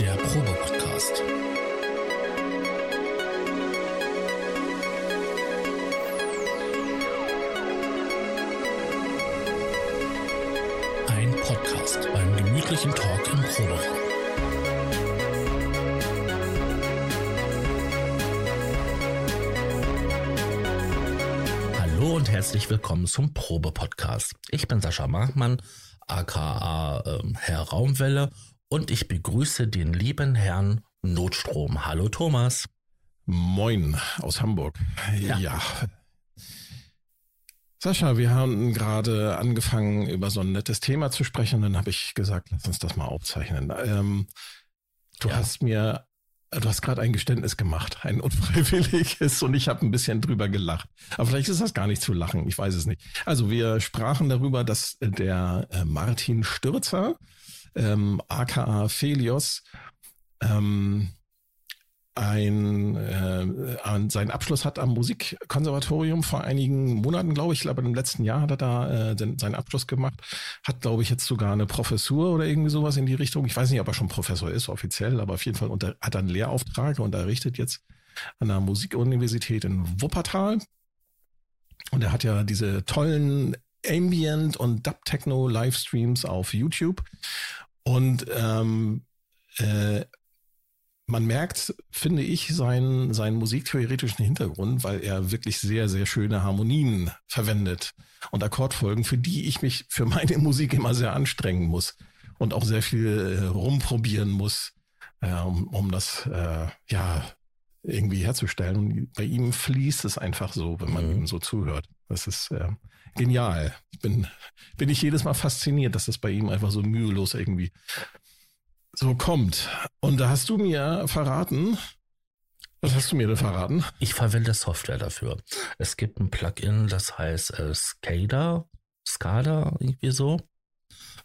Der Probe-Podcast. Ein Podcast beim gemütlichen Talk im Proberaum. Hallo und herzlich willkommen zum Probe-Podcast. Ich bin Sascha Markmann, aka äh, Herr Raumwelle und ich begrüße den lieben Herrn Notstrom. Hallo Thomas. Moin aus Hamburg. Ja. ja. Sascha, wir haben gerade angefangen, über so ein nettes Thema zu sprechen. Dann habe ich gesagt, lass uns das mal aufzeichnen. Ähm, du ja. hast mir, du hast gerade ein Geständnis gemacht, ein unfreiwilliges, und ich habe ein bisschen drüber gelacht. Aber vielleicht ist das gar nicht zu lachen, ich weiß es nicht. Also wir sprachen darüber, dass der äh, Martin Stürzer, ähm, aka Felios, ähm, ein, äh, seinen Abschluss hat am Musikkonservatorium vor einigen Monaten, glaube ich, glaube im letzten Jahr hat er da äh, seinen Abschluss gemacht, hat, glaube ich, jetzt sogar eine Professur oder irgendwie sowas in die Richtung. Ich weiß nicht, ob er schon Professor ist, offiziell, aber auf jeden Fall unter, hat er einen Lehrauftrag und errichtet jetzt an der Musikuniversität in Wuppertal. Und er hat ja diese tollen Ambient und Dub-Techno Livestreams auf YouTube. Und ähm, äh, man merkt, finde ich, seinen, seinen musiktheoretischen Hintergrund, weil er wirklich sehr, sehr schöne Harmonien verwendet und Akkordfolgen, für die ich mich für meine Musik immer sehr anstrengen muss und auch sehr viel äh, rumprobieren muss, äh, um, um das äh, ja irgendwie herzustellen. Und bei ihm fließt es einfach so, wenn man mhm. ihm so zuhört. Das ist äh, genial. Ich bin, bin ich jedes Mal fasziniert, dass das bei ihm einfach so mühelos irgendwie so kommt. Und da hast du mir verraten, was hast du mir denn verraten? Ich verwende Software dafür. Es gibt ein Plugin, das heißt äh, SCADA, SCADA, irgendwie so.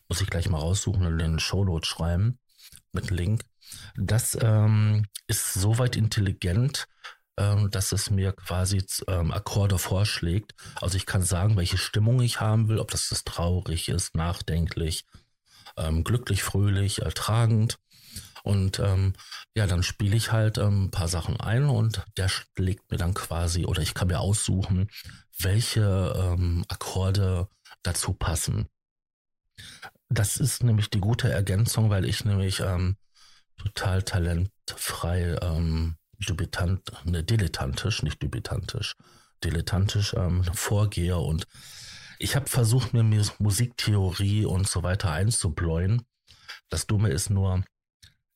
Muss ich gleich mal raussuchen und den Shownotes schreiben mit Link. Das ähm, ist soweit intelligent, ähm, dass es mir quasi ähm, Akkorde vorschlägt. Also ich kann sagen, welche Stimmung ich haben will, ob das, das traurig ist, nachdenklich, ähm, glücklich, fröhlich, ertragend. Und ähm, ja, dann spiele ich halt ähm, ein paar Sachen ein und der legt mir dann quasi, oder ich kann mir aussuchen, welche ähm, Akkorde dazu passen. Das ist nämlich die gute Ergänzung, weil ich nämlich ähm, total talentfrei, ähm, dubitant, ne, dilettantisch, nicht dubitantisch, dilettantisch ähm, vorgehe und ich habe versucht, mir Musiktheorie und so weiter einzubläuen. Das Dumme ist nur,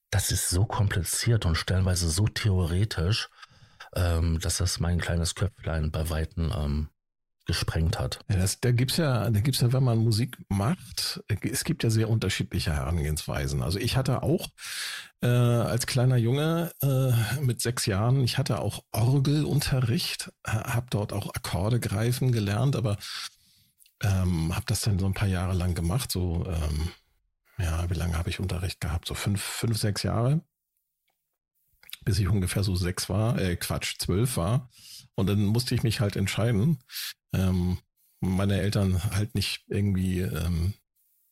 das ist so kompliziert und stellenweise so theoretisch, ähm, dass das mein kleines Köpflein bei Weitem ähm, gesprengt hat. Ja, das, da gibt's ja, da gibt's ja, wenn man Musik macht, es gibt ja sehr unterschiedliche Herangehensweisen. Also ich hatte auch äh, als kleiner Junge äh, mit sechs Jahren, ich hatte auch Orgelunterricht, habe dort auch Akkorde greifen gelernt, aber ähm, habe das dann so ein paar Jahre lang gemacht, so, ähm, ja, wie lange habe ich Unterricht gehabt? So fünf, fünf, sechs Jahre, bis ich ungefähr so sechs war, äh, Quatsch, zwölf war. Und dann musste ich mich halt entscheiden. Ähm, meine Eltern halt nicht irgendwie ähm,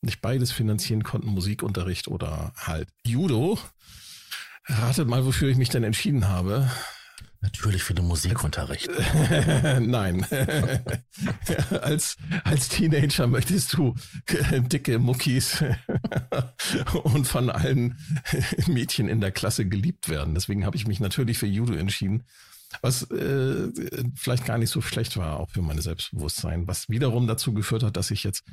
nicht beides finanzieren konnten, Musikunterricht oder halt Judo. Ratet mal, wofür ich mich denn entschieden habe. Natürlich für den Musikunterricht. Nein. als, als Teenager möchtest du dicke Muckis und von allen Mädchen in der Klasse geliebt werden. Deswegen habe ich mich natürlich für Judo entschieden was äh, vielleicht gar nicht so schlecht war, auch für mein Selbstbewusstsein, was wiederum dazu geführt hat, dass ich jetzt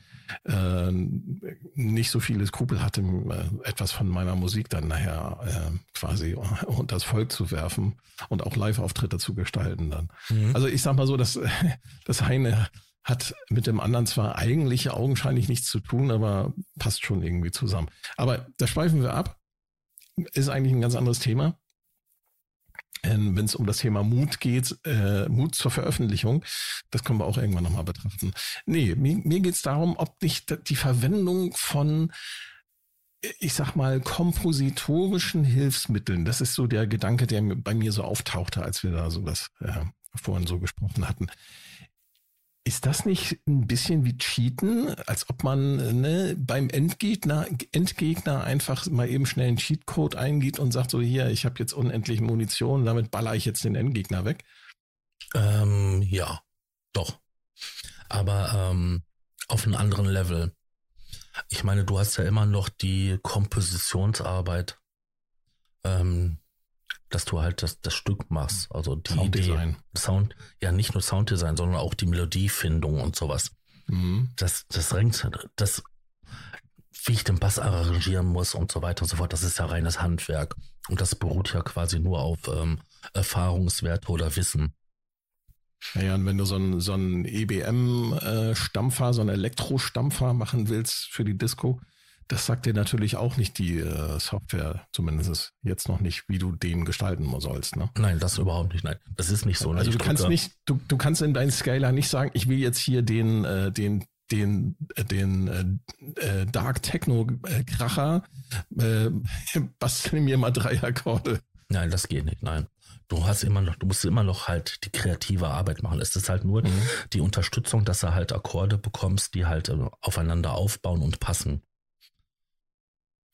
äh, nicht so viele Skrupel hatte, äh, etwas von meiner Musik dann nachher äh, quasi unter das Volk zu werfen und auch Live-Auftritte zu gestalten dann. Mhm. Also ich sag mal so, dass das eine hat mit dem anderen zwar eigentlich augenscheinlich nichts zu tun, aber passt schon irgendwie zusammen. Aber da schweifen wir ab. Ist eigentlich ein ganz anderes Thema. Ähm, wenn es um das Thema Mut geht, äh, Mut zur Veröffentlichung, das können wir auch irgendwann nochmal betrachten. Nee, mir, mir geht es darum, ob nicht die Verwendung von ich sag mal, kompositorischen Hilfsmitteln. Das ist so der Gedanke, der bei mir so auftauchte, als wir da so das äh, vorhin so gesprochen hatten. Ist das nicht ein bisschen wie Cheaten, als ob man ne, beim Endgegner, Endgegner einfach mal eben schnell einen Cheatcode eingibt und sagt so hier, ich habe jetzt unendlich Munition, damit baller ich jetzt den Endgegner weg? Ähm, ja, doch. Aber ähm, auf einem anderen Level. Ich meine, du hast ja immer noch die Kompositionsarbeit, ähm, dass du halt das, das Stück machst. Also die Sounddesign. Idee, Sound, ja nicht nur Sounddesign, sondern auch die Melodiefindung und sowas. Mhm. Das, das ringt, das, wie ich den Bass arrangieren muss und so weiter und so fort, das ist ja reines Handwerk. Und das beruht ja quasi nur auf ähm, Erfahrungswerte oder Wissen. Naja, und wenn du so einen, so einen EBM-Stampfer, so einen Elektrostampfer machen willst für die Disco, das sagt dir natürlich auch nicht die äh, Software, zumindest jetzt noch nicht, wie du den gestalten sollst. Ne? Nein, das überhaupt nicht. Nein, das ist nicht so. Ne? Also Ich du kannst nicht, du, du kannst in deinen Scaler nicht sagen, ich will jetzt hier den, äh, den, den, äh, den äh, Dark Techno Kracher, äh, bastel mir mal drei Akkorde. Nein, das geht nicht. Nein. Du hast immer noch, du musst immer noch halt die kreative Arbeit machen. Es ist halt nur Mhm. die Unterstützung, dass du halt Akkorde bekommst, die halt äh, aufeinander aufbauen und passen.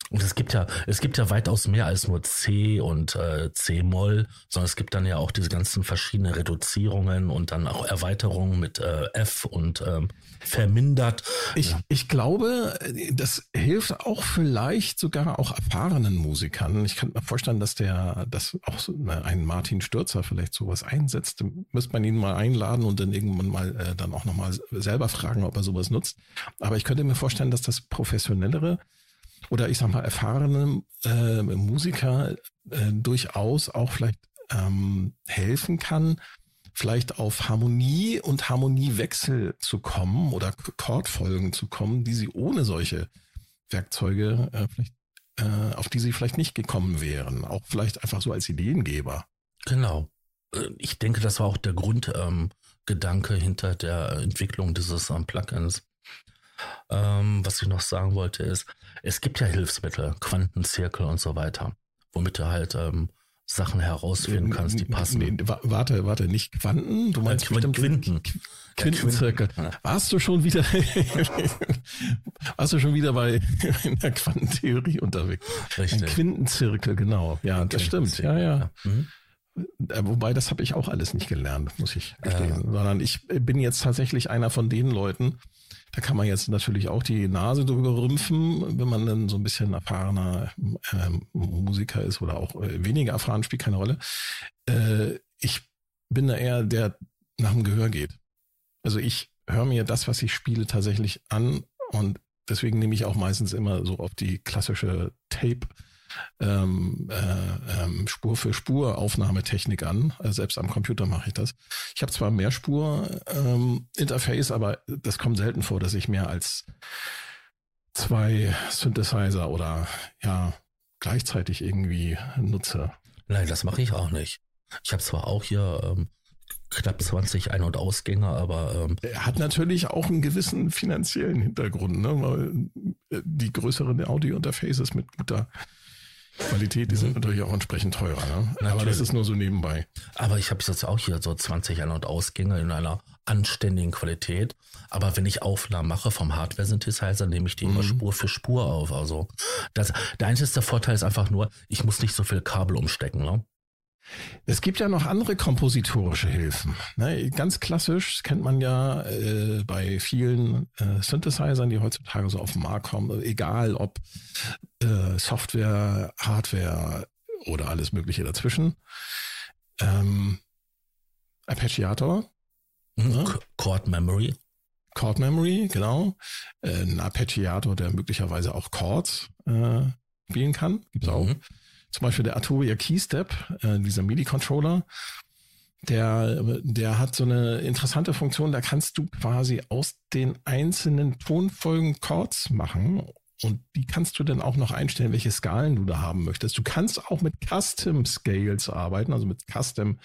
Und es gibt ja, es gibt ja weitaus mehr als nur C und äh, C-Moll, sondern es gibt dann ja auch diese ganzen verschiedenen Reduzierungen und dann auch Erweiterungen mit äh, F und ähm, vermindert. Ich, ich glaube, das hilft auch vielleicht sogar auch erfahrenen Musikern. Ich kann mir vorstellen, dass der, dass auch so ein Martin Stürzer vielleicht sowas einsetzt. Müsste man ihn mal einladen und dann irgendwann mal äh, dann auch nochmal selber fragen, ob er sowas nutzt. Aber ich könnte mir vorstellen, dass das professionellere oder ich sag mal erfahrene äh, Musiker äh, durchaus auch vielleicht ähm, helfen kann, vielleicht auf Harmonie und Harmoniewechsel zu kommen oder Chordfolgen zu kommen, die sie ohne solche Werkzeuge äh, vielleicht, äh, auf die sie vielleicht nicht gekommen wären. Auch vielleicht einfach so als Ideengeber. Genau. Äh, Ich denke, das war auch der Grundgedanke ähm, hinter der Entwicklung dieses ähm, Plugins. Ähm, was ich noch sagen wollte ist, es gibt ja Hilfsmittel, Quantenzirkel und so weiter, womit du halt ähm, Sachen herausfinden kannst, die passen. Nee, wa- warte, warte, nicht Quanten, du meinst Äh, Quinten. Qu- Quintenzirkel. Ja. Warst du schon wieder, warst du schon wieder bei in der Quantentheorie unterwegs? Ein Richtig. Quintenzirkel, genau. Ja, das stimmt. Ja, ja. Mhm. Äh, Wobei, das habe ich auch alles nicht gelernt, muss ich gestehen. Ja. Sondern ich bin jetzt tatsächlich einer von den Leuten, da kann man jetzt natürlich auch die Nase drüber rümpfen, wenn man dann so ein bisschen erfahrener ähm, Musiker ist oder auch äh, weniger erfahren, spielt keine Rolle. Äh, ich bin da eher der nach dem Gehör geht. Also ich höre mir das, was ich spiele, tatsächlich an und deswegen nehme ich auch meistens immer so auf die klassische Tape ähm, äh, ähm, Spur für Spur Aufnahmetechnik an. Also selbst am Computer mache ich das. Ich habe zwar mehr Spur ähm, Interface, aber das kommt selten vor, dass ich mehr als zwei Synthesizer oder ja gleichzeitig irgendwie nutze. Nein, das mache ich auch nicht. Ich habe zwar auch hier ähm, knapp 20 Ein- und Ausgänge, aber ähm, Er hat natürlich auch einen gewissen finanziellen Hintergrund, ne? weil äh, die größeren Audio-Interfaces mit guter Qualität, die sind natürlich auch entsprechend teurer. Ne? Aber das ist nur so nebenbei. Aber ich habe jetzt auch hier so 20 Ein- und Ausgänge in einer anständigen Qualität. Aber wenn ich Aufnahmen mache vom Hardware-Synthesizer, nehme ich die immer Mhm. Spur für Spur auf. Also das, der einzige Vorteil ist einfach nur, ich muss nicht so viel Kabel umstecken. Ne? Es gibt ja noch andere kompositorische Hilfen. Ne? Ganz klassisch kennt man ja äh, bei vielen äh, Synthesizern, die heutzutage so auf den Markt kommen, egal ob äh, Software, Hardware oder alles Mögliche dazwischen. Ähm, Arpeggiator, Mhm. Ch- Chord Memory. Chord Memory, genau. Äh, ein Arpeggiator, der möglicherweise auch Chords äh, spielen kann, gibt's auch. Mhm. Zum Beispiel der Arturia Keystep, äh, dieser MIDI-Controller, der, der hat so eine interessante Funktion, da kannst du quasi aus den einzelnen Tonfolgen Chords machen und die kannst du dann auch noch einstellen, welche Skalen du da haben möchtest. Du kannst auch mit Custom Scales arbeiten, also mit Custom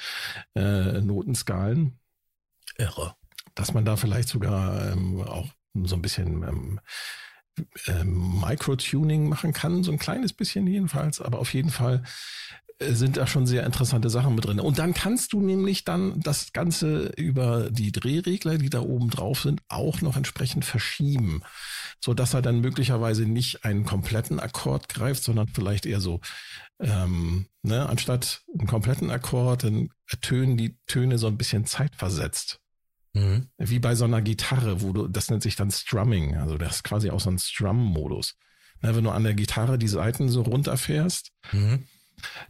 äh, Notenskalen Irre. dass man da vielleicht sogar ähm, auch so ein bisschen ähm, ähm, Micro-Tuning machen kann, so ein kleines bisschen jedenfalls, aber auf jeden Fall sind da schon sehr interessante Sachen mit drin. Und dann kannst du nämlich dann das Ganze über die Drehregler, die da oben drauf sind, auch noch entsprechend verschieben, so dass er dann möglicherweise nicht einen kompletten Akkord greift, sondern vielleicht eher so, ähm, ne, anstatt einen kompletten Akkord, dann ertönen die Töne so ein bisschen zeitversetzt. Mhm. Wie bei so einer Gitarre, wo du, das nennt sich dann Strumming. Also das ist quasi auch so ein Strum-Modus. Ne, wenn du an der Gitarre die Seiten so runterfährst, mhm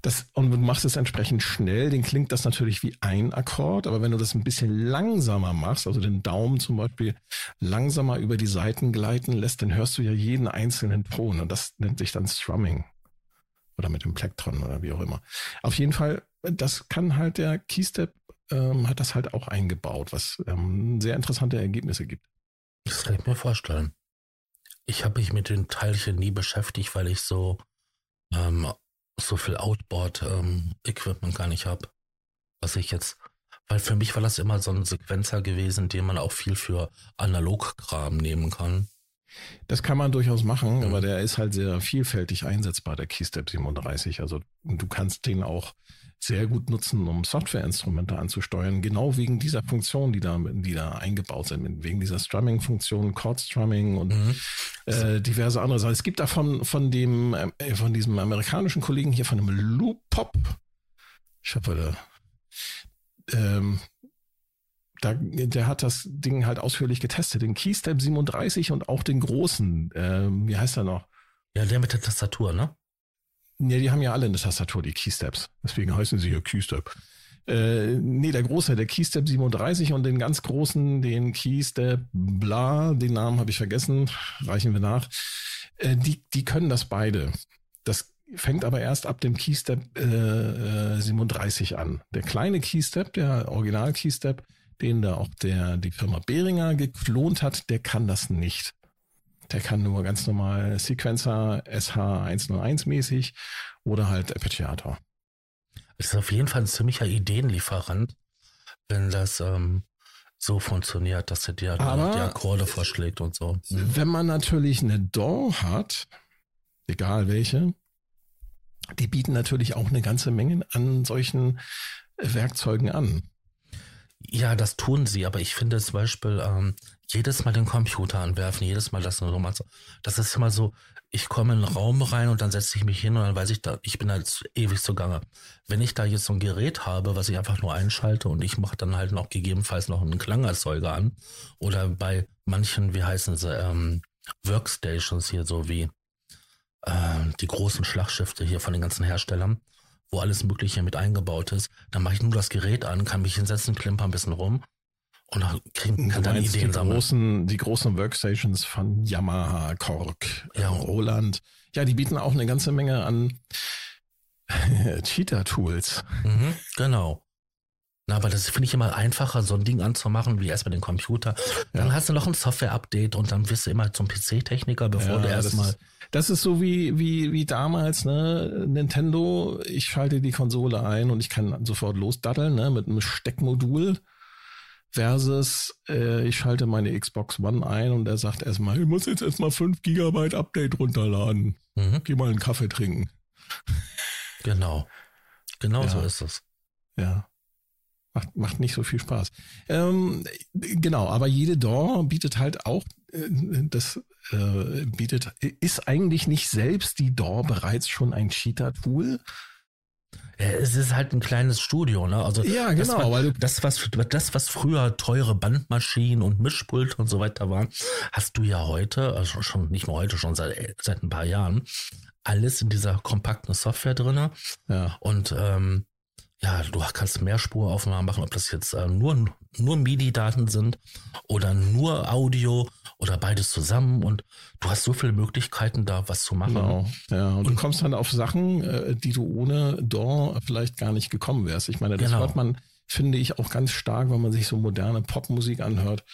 das, und du machst es entsprechend schnell, den klingt das natürlich wie ein Akkord, aber wenn du das ein bisschen langsamer machst, also den Daumen zum Beispiel langsamer über die Saiten gleiten lässt, dann hörst du ja jeden einzelnen Ton und das nennt sich dann Strumming. Oder mit dem Plektron oder wie auch immer. Auf jeden Fall, das kann halt der Keystep, ähm, hat das halt auch eingebaut, was ähm, sehr interessante Ergebnisse gibt. Das kann ich mir vorstellen. Ich habe mich mit den Teilchen nie beschäftigt, weil ich so ähm, so viel Outboard-Equipment ähm, gar nicht habe. Was ich jetzt, weil für mich war das immer so ein Sequenzer gewesen, den man auch viel für Analogkram nehmen kann. Das kann man durchaus machen, mhm. aber der ist halt sehr vielfältig einsetzbar, der Keystep 37. Also du kannst den auch sehr gut nutzen, um Softwareinstrumente anzusteuern, genau wegen dieser Funktion, die da, die da eingebaut sind, wegen dieser Strumming-Funktion, Chord-Strumming und mhm. äh, diverse andere Sachen. Es gibt da von, von dem, äh, von diesem amerikanischen Kollegen hier, von dem Loop Pop, ich habe da, ähm, da, der hat das Ding halt ausführlich getestet, den Keystep 37 und auch den großen, äh, wie heißt er noch? Ja, der mit der Tastatur, ne? Ja, die haben ja alle eine Tastatur, die Keysteps. Deswegen heißen sie ja Keystep. Äh, nee, der große, der Keystep 37 und den ganz großen, den Keystep bla, den Namen habe ich vergessen, reichen wir nach. Äh, die, die können das beide. Das fängt aber erst ab dem Keystep äh, 37 an. Der kleine Keystep, der Original Keystep, den da auch der, die Firma Behringer geklont hat, der kann das nicht. Der kann nur ganz normal Sequencer SH101 mäßig oder halt Arpeggiator. Es ist auf jeden Fall ein ziemlicher Ideenlieferant, wenn das ähm, so funktioniert, dass er dir Aber die Akkorde vorschlägt und so. Mhm. Wenn man natürlich eine DAW hat, egal welche, die bieten natürlich auch eine ganze Menge an solchen Werkzeugen an. Ja, das tun sie, aber ich finde zum Beispiel ähm, jedes Mal den Computer anwerfen, jedes Mal das nochmal so. Das ist immer so, ich komme in einen Raum rein und dann setze ich mich hin und dann weiß ich da, ich bin halt ewig zugange. Wenn ich da jetzt so ein Gerät habe, was ich einfach nur einschalte und ich mache dann halt noch gegebenenfalls noch einen Klangerzeuger an oder bei manchen, wie heißen sie, ähm, Workstations hier so wie äh, die großen Schlagschifte hier von den ganzen Herstellern, wo alles Mögliche mit eingebaut ist. Dann mache ich nur das Gerät an, kann mich hinsetzen, klimper ein bisschen rum und dann kriegen, kann dann Ideen die sammeln. Großen, die großen Workstations von Yamaha, Korg, ja. Roland. Ja, die bieten auch eine ganze Menge an Cheater-Tools. Mhm, genau. Na, aber das finde ich immer einfacher, so ein Ding anzumachen, wie erstmal den Computer. Dann ja. hast du noch ein Software-Update und dann wirst du immer zum PC-Techniker, bevor ja, du erstmal. Das ist so wie, wie, wie damals, ne? Nintendo, ich schalte die Konsole ein und ich kann sofort losdatteln, ne? Mit einem Steckmodul versus äh, ich schalte meine Xbox One ein und er sagt erstmal, ich muss jetzt erstmal 5 Gigabyte Update runterladen. Mhm. Geh mal einen Kaffee trinken. Genau. Genau ja. so ist es. Ja. Macht, macht nicht so viel Spaß. Ähm, genau, aber jede DAW bietet halt auch, äh, das äh, bietet, ist eigentlich nicht selbst die DAW bereits schon ein Cheater-Tool? Es ist halt ein kleines Studio, ne? Also ja, genau. Das, weil das, was, das, was früher teure Bandmaschinen und Mischpult und so weiter waren, hast du ja heute, also schon nicht nur heute, schon seit, seit ein paar Jahren, alles in dieser kompakten Software drinne. Ja. Und ähm, ja, du kannst Mehrsspuraufnahmen machen, ob das jetzt äh, nur, nur MIDI-Daten sind oder nur Audio oder beides zusammen und du hast so viele Möglichkeiten da was zu machen. Genau, ja. Und, und du kommst dann auf Sachen, äh, die du ohne DAW vielleicht gar nicht gekommen wärst. Ich meine, das genau. hört man, finde ich, auch ganz stark, wenn man sich so moderne Popmusik anhört.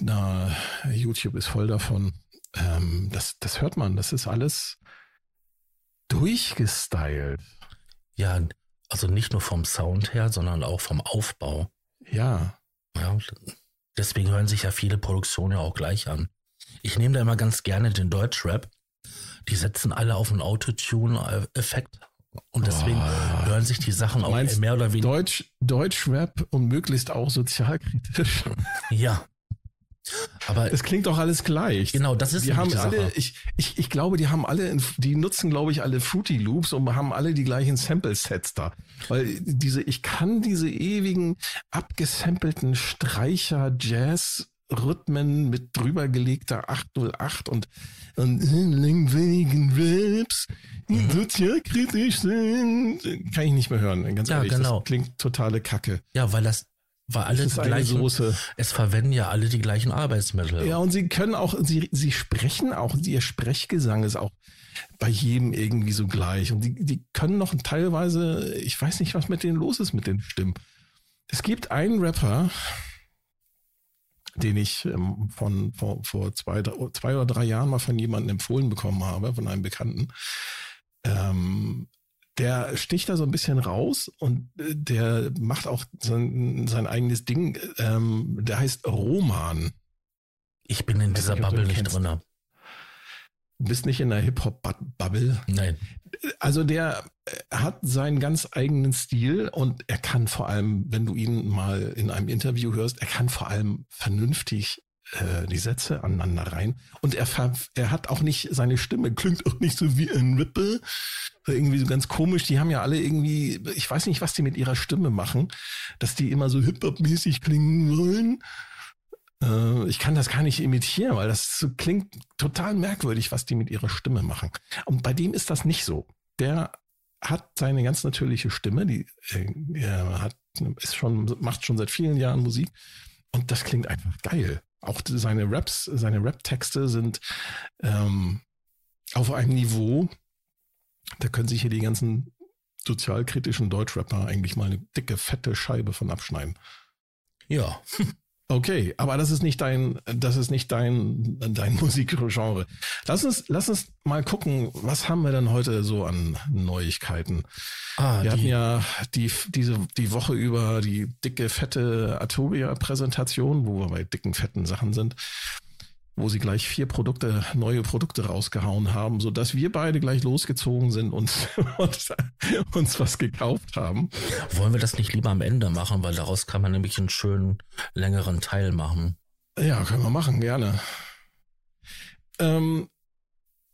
Na, YouTube ist voll davon. Ähm, das, das hört man, das ist alles durchgestylt. Ja, also nicht nur vom Sound her, sondern auch vom Aufbau. Ja. Ja, deswegen hören sich ja viele Produktionen ja auch gleich an. Ich nehme da immer ganz gerne den Deutschrap. Die setzen alle auf einen Autotune-Effekt Und deswegen oh, hören sich die Sachen auch mehr oder weniger. Deutsch, Deutschrap und möglichst auch sozialkritisch. Ja. Aber es klingt doch alles gleich. Genau, das ist die haben die alle. Ich, ich, ich glaube, die haben alle, die nutzen, glaube ich, alle Fruity Loops und haben alle die gleichen Sample Sets da, weil diese, ich kann diese ewigen abgesampelten Streicher Jazz Rhythmen mit drübergelegter 808 und, und langweiligen Raps, die mhm. sozialkritisch sind, kann ich nicht mehr hören. Ganz ja, ehrlich, genau. das klingt totale Kacke. Ja, weil das weil alle die gleichen, Soße. es verwenden ja alle die gleichen Arbeitsmittel. Ja, und sie können auch, sie, sie sprechen auch, ihr Sprechgesang ist auch bei jedem irgendwie so gleich. Und die, die können noch teilweise, ich weiß nicht, was mit denen los ist mit den Stimmen. Es gibt einen Rapper, den ich ähm, von vor, vor zwei, zwei oder drei Jahren mal von jemandem empfohlen bekommen habe, von einem Bekannten. Ähm, der sticht da so ein bisschen raus und äh, der macht auch sein, sein eigenes Ding. Ähm, der heißt Roman. Ich bin in dieser Bubble nicht drin. Du bist nicht in der Hip-Hop-Bubble. Nein. Also der äh, hat seinen ganz eigenen Stil und er kann vor allem, wenn du ihn mal in einem Interview hörst, er kann vor allem vernünftig äh, die Sätze aneinander rein. Und er, er hat auch nicht, seine Stimme klingt auch nicht so wie ein Rippe. Irgendwie so ganz komisch. Die haben ja alle irgendwie, ich weiß nicht, was die mit ihrer Stimme machen, dass die immer so Hip-Hop-mäßig klingen wollen. Äh, ich kann das gar nicht imitieren, weil das klingt total merkwürdig, was die mit ihrer Stimme machen. Und bei dem ist das nicht so. Der hat seine ganz natürliche Stimme, die äh, hat, ist schon, macht schon seit vielen Jahren Musik und das klingt einfach geil. Auch seine Raps, seine Rap-Texte sind ähm, auf einem Niveau, da können sich hier die ganzen sozialkritischen Deutschrapper eigentlich mal eine dicke, fette Scheibe von abschneiden. Ja. Okay, aber das ist nicht dein, das ist nicht dein, dein Musikgenre. Lass uns, lass uns mal gucken, was haben wir denn heute so an Neuigkeiten? Ah, wir hatten ja die, diese, die Woche über die dicke, fette Atobia-Präsentation, wo wir bei dicken, fetten Sachen sind wo sie gleich vier Produkte, neue Produkte rausgehauen haben, so dass wir beide gleich losgezogen sind und, und uns was gekauft haben. Wollen wir das nicht lieber am Ende machen, weil daraus kann man nämlich einen schönen längeren Teil machen. Ja, können wir machen, gerne. Ähm,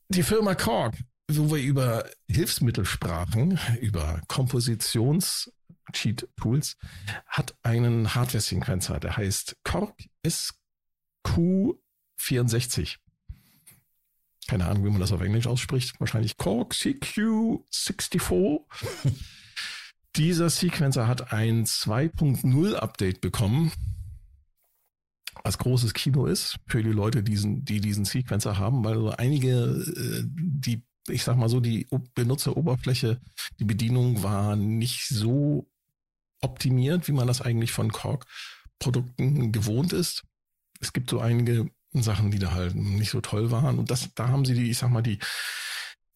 die Firma Korg, wo wir über Hilfsmittel sprachen, über Kompositions-Cheat-Tools, hat einen Hardware-Sequencer, der heißt Korg SQ 64. Keine Ahnung, wie man das auf Englisch ausspricht. Wahrscheinlich Cork CQ64. Dieser Sequencer hat ein 2.0 Update bekommen, was großes Kino ist für die Leute, diesen, die diesen Sequencer haben, weil so einige, äh, die, ich sag mal so, die Benutzeroberfläche, die Bedienung war nicht so optimiert, wie man das eigentlich von Korg-Produkten gewohnt ist. Es gibt so einige Sachen, die da halt nicht so toll waren. Und das, da haben sie die, ich sag mal, die,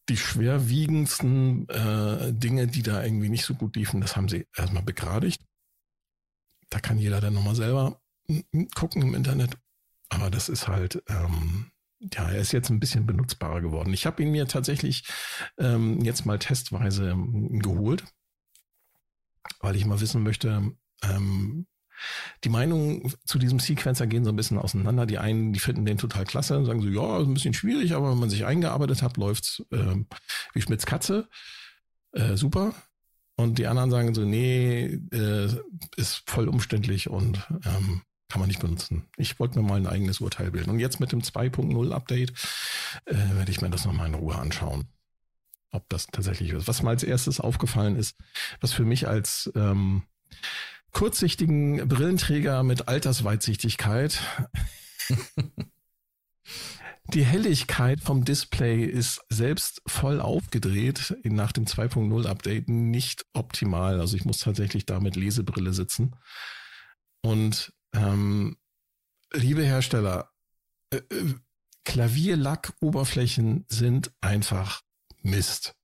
die schwerwiegendsten äh, Dinge, die da irgendwie nicht so gut liefen, das haben sie erstmal begradigt. Da kann jeder dann nochmal selber gucken im Internet. Aber das ist halt, ähm, ja, er ist jetzt ein bisschen benutzbarer geworden. Ich habe ihn mir tatsächlich ähm, jetzt mal testweise ähm, geholt, weil ich mal wissen möchte, ähm, die Meinungen zu diesem Sequencer gehen so ein bisschen auseinander. Die einen, die finden den total klasse und sagen so, ja, ein bisschen schwierig, aber wenn man sich eingearbeitet hat, läuft's äh, wie Schmitz Katze. Äh, super. Und die anderen sagen so, nee, äh, ist voll umständlich und ähm, kann man nicht benutzen. Ich wollte mir mal ein eigenes Urteil bilden. Und jetzt mit dem 2.0 Update äh, werde ich mir das nochmal in Ruhe anschauen, ob das tatsächlich ist. Was mir als erstes aufgefallen ist, was für mich als ähm, kurzsichtigen Brillenträger mit Altersweitsichtigkeit. Die Helligkeit vom Display ist selbst voll aufgedreht nach dem 2.0 Update nicht optimal. Also ich muss tatsächlich da mit Lesebrille sitzen. Und ähm, liebe Hersteller, äh, äh Klavierlackoberflächen sind einfach Mist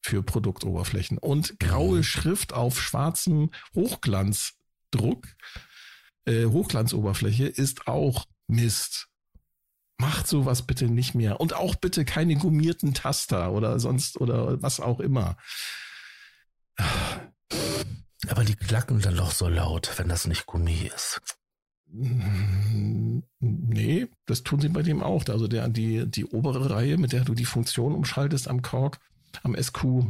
für Produktoberflächen. Und graue mhm. Schrift auf schwarzem Hochglanzdruck, äh, Hochglanzoberfläche ist auch Mist. Macht sowas bitte nicht mehr. Und auch bitte keine gummierten Taster oder sonst oder was auch immer. Aber die klacken dann doch so laut, wenn das nicht Gummi ist. Nee, das tun sie bei dem auch. Also der, die, die obere Reihe, mit der du die Funktion umschaltest am Kork, am SQ,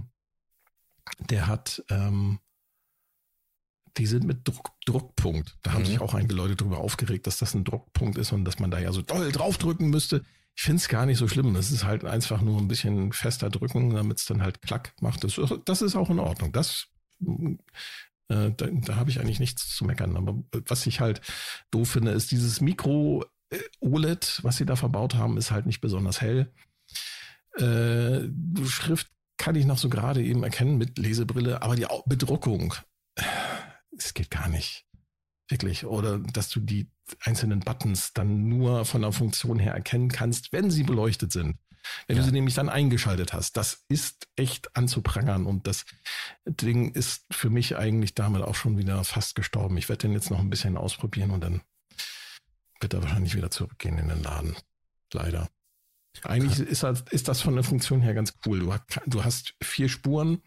der hat, ähm, die sind mit Druck, Druckpunkt. Da haben mhm. sich auch einige Leute darüber aufgeregt, dass das ein Druckpunkt ist und dass man da ja so doll draufdrücken müsste. Ich finde es gar nicht so schlimm. Das ist halt einfach nur ein bisschen fester drücken, damit es dann halt klack macht. Das, das ist auch in Ordnung. Das äh, da, da habe ich eigentlich nichts zu meckern. Aber was ich halt doof finde, ist dieses Mikro äh, OLED, was sie da verbaut haben, ist halt nicht besonders hell. Äh, Schrift kann ich noch so gerade eben erkennen mit Lesebrille, aber die Bedruckung, es geht gar nicht. Wirklich. Oder dass du die einzelnen Buttons dann nur von der Funktion her erkennen kannst, wenn sie beleuchtet sind. Wenn ja. du sie nämlich dann eingeschaltet hast, das ist echt anzuprangern und das Ding ist für mich eigentlich damit auch schon wieder fast gestorben. Ich werde den jetzt noch ein bisschen ausprobieren und dann wird er wahrscheinlich wieder zurückgehen in den Laden. Leider. Eigentlich ist das, ist das von der Funktion her ganz cool. Du, du hast vier Spuren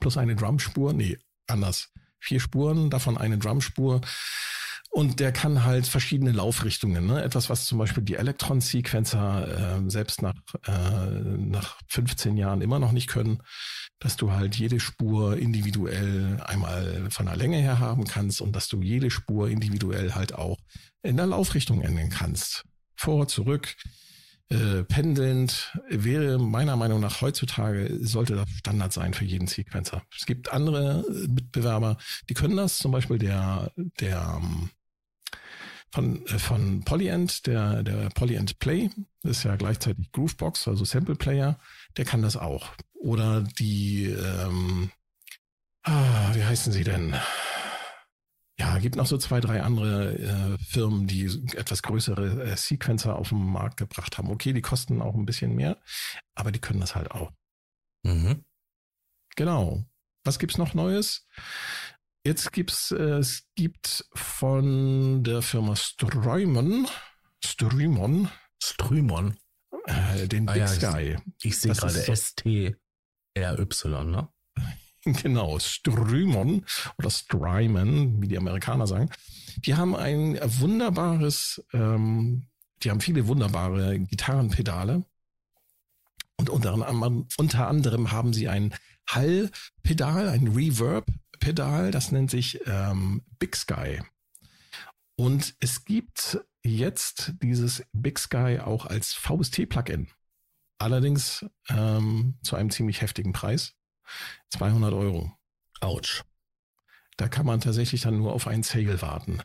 plus eine Drumspur. Nee, anders. Vier Spuren, davon eine Drumspur und der kann halt verschiedene Laufrichtungen. Ne? Etwas, was zum Beispiel die Elektron-Sequencer äh, selbst nach, äh, nach 15 Jahren immer noch nicht können, dass du halt jede Spur individuell einmal von der Länge her haben kannst und dass du jede Spur individuell halt auch in der Laufrichtung ändern kannst. Vor, zurück, äh, pendelnd wäre meiner Meinung nach heutzutage sollte das Standard sein für jeden Sequencer. Es gibt andere Mitbewerber, die können das, zum Beispiel der, der ähm, von, äh, von Polyend, der, der Polyend Play, ist ja gleichzeitig Groovebox, also Sample Player, der kann das auch. Oder die, ähm, ah, wie heißen sie denn? Ja, gibt noch so zwei, drei andere äh, Firmen, die etwas größere äh, Sequencer auf den Markt gebracht haben. Okay, die kosten auch ein bisschen mehr, aber die können das halt auch. Mhm. Genau. Was gibt's noch Neues? Jetzt gibt's, äh, es gibt von der Firma Strymon, Strymon, Strymon, äh, den ah, Big ja, Sky. Ich, ich sehe gerade S-T-R-Y, ne? Genau, Strymon oder Strymon, wie die Amerikaner sagen. Die haben ein wunderbares, ähm, die haben viele wunderbare Gitarrenpedale. Und unter, unter anderem haben sie ein Hallpedal, ein Reverb Pedal, das nennt sich ähm, Big Sky. Und es gibt jetzt dieses Big Sky auch als VST-Plugin. Allerdings ähm, zu einem ziemlich heftigen Preis. 200 Euro. Autsch. Da kann man tatsächlich dann nur auf einen Sale warten.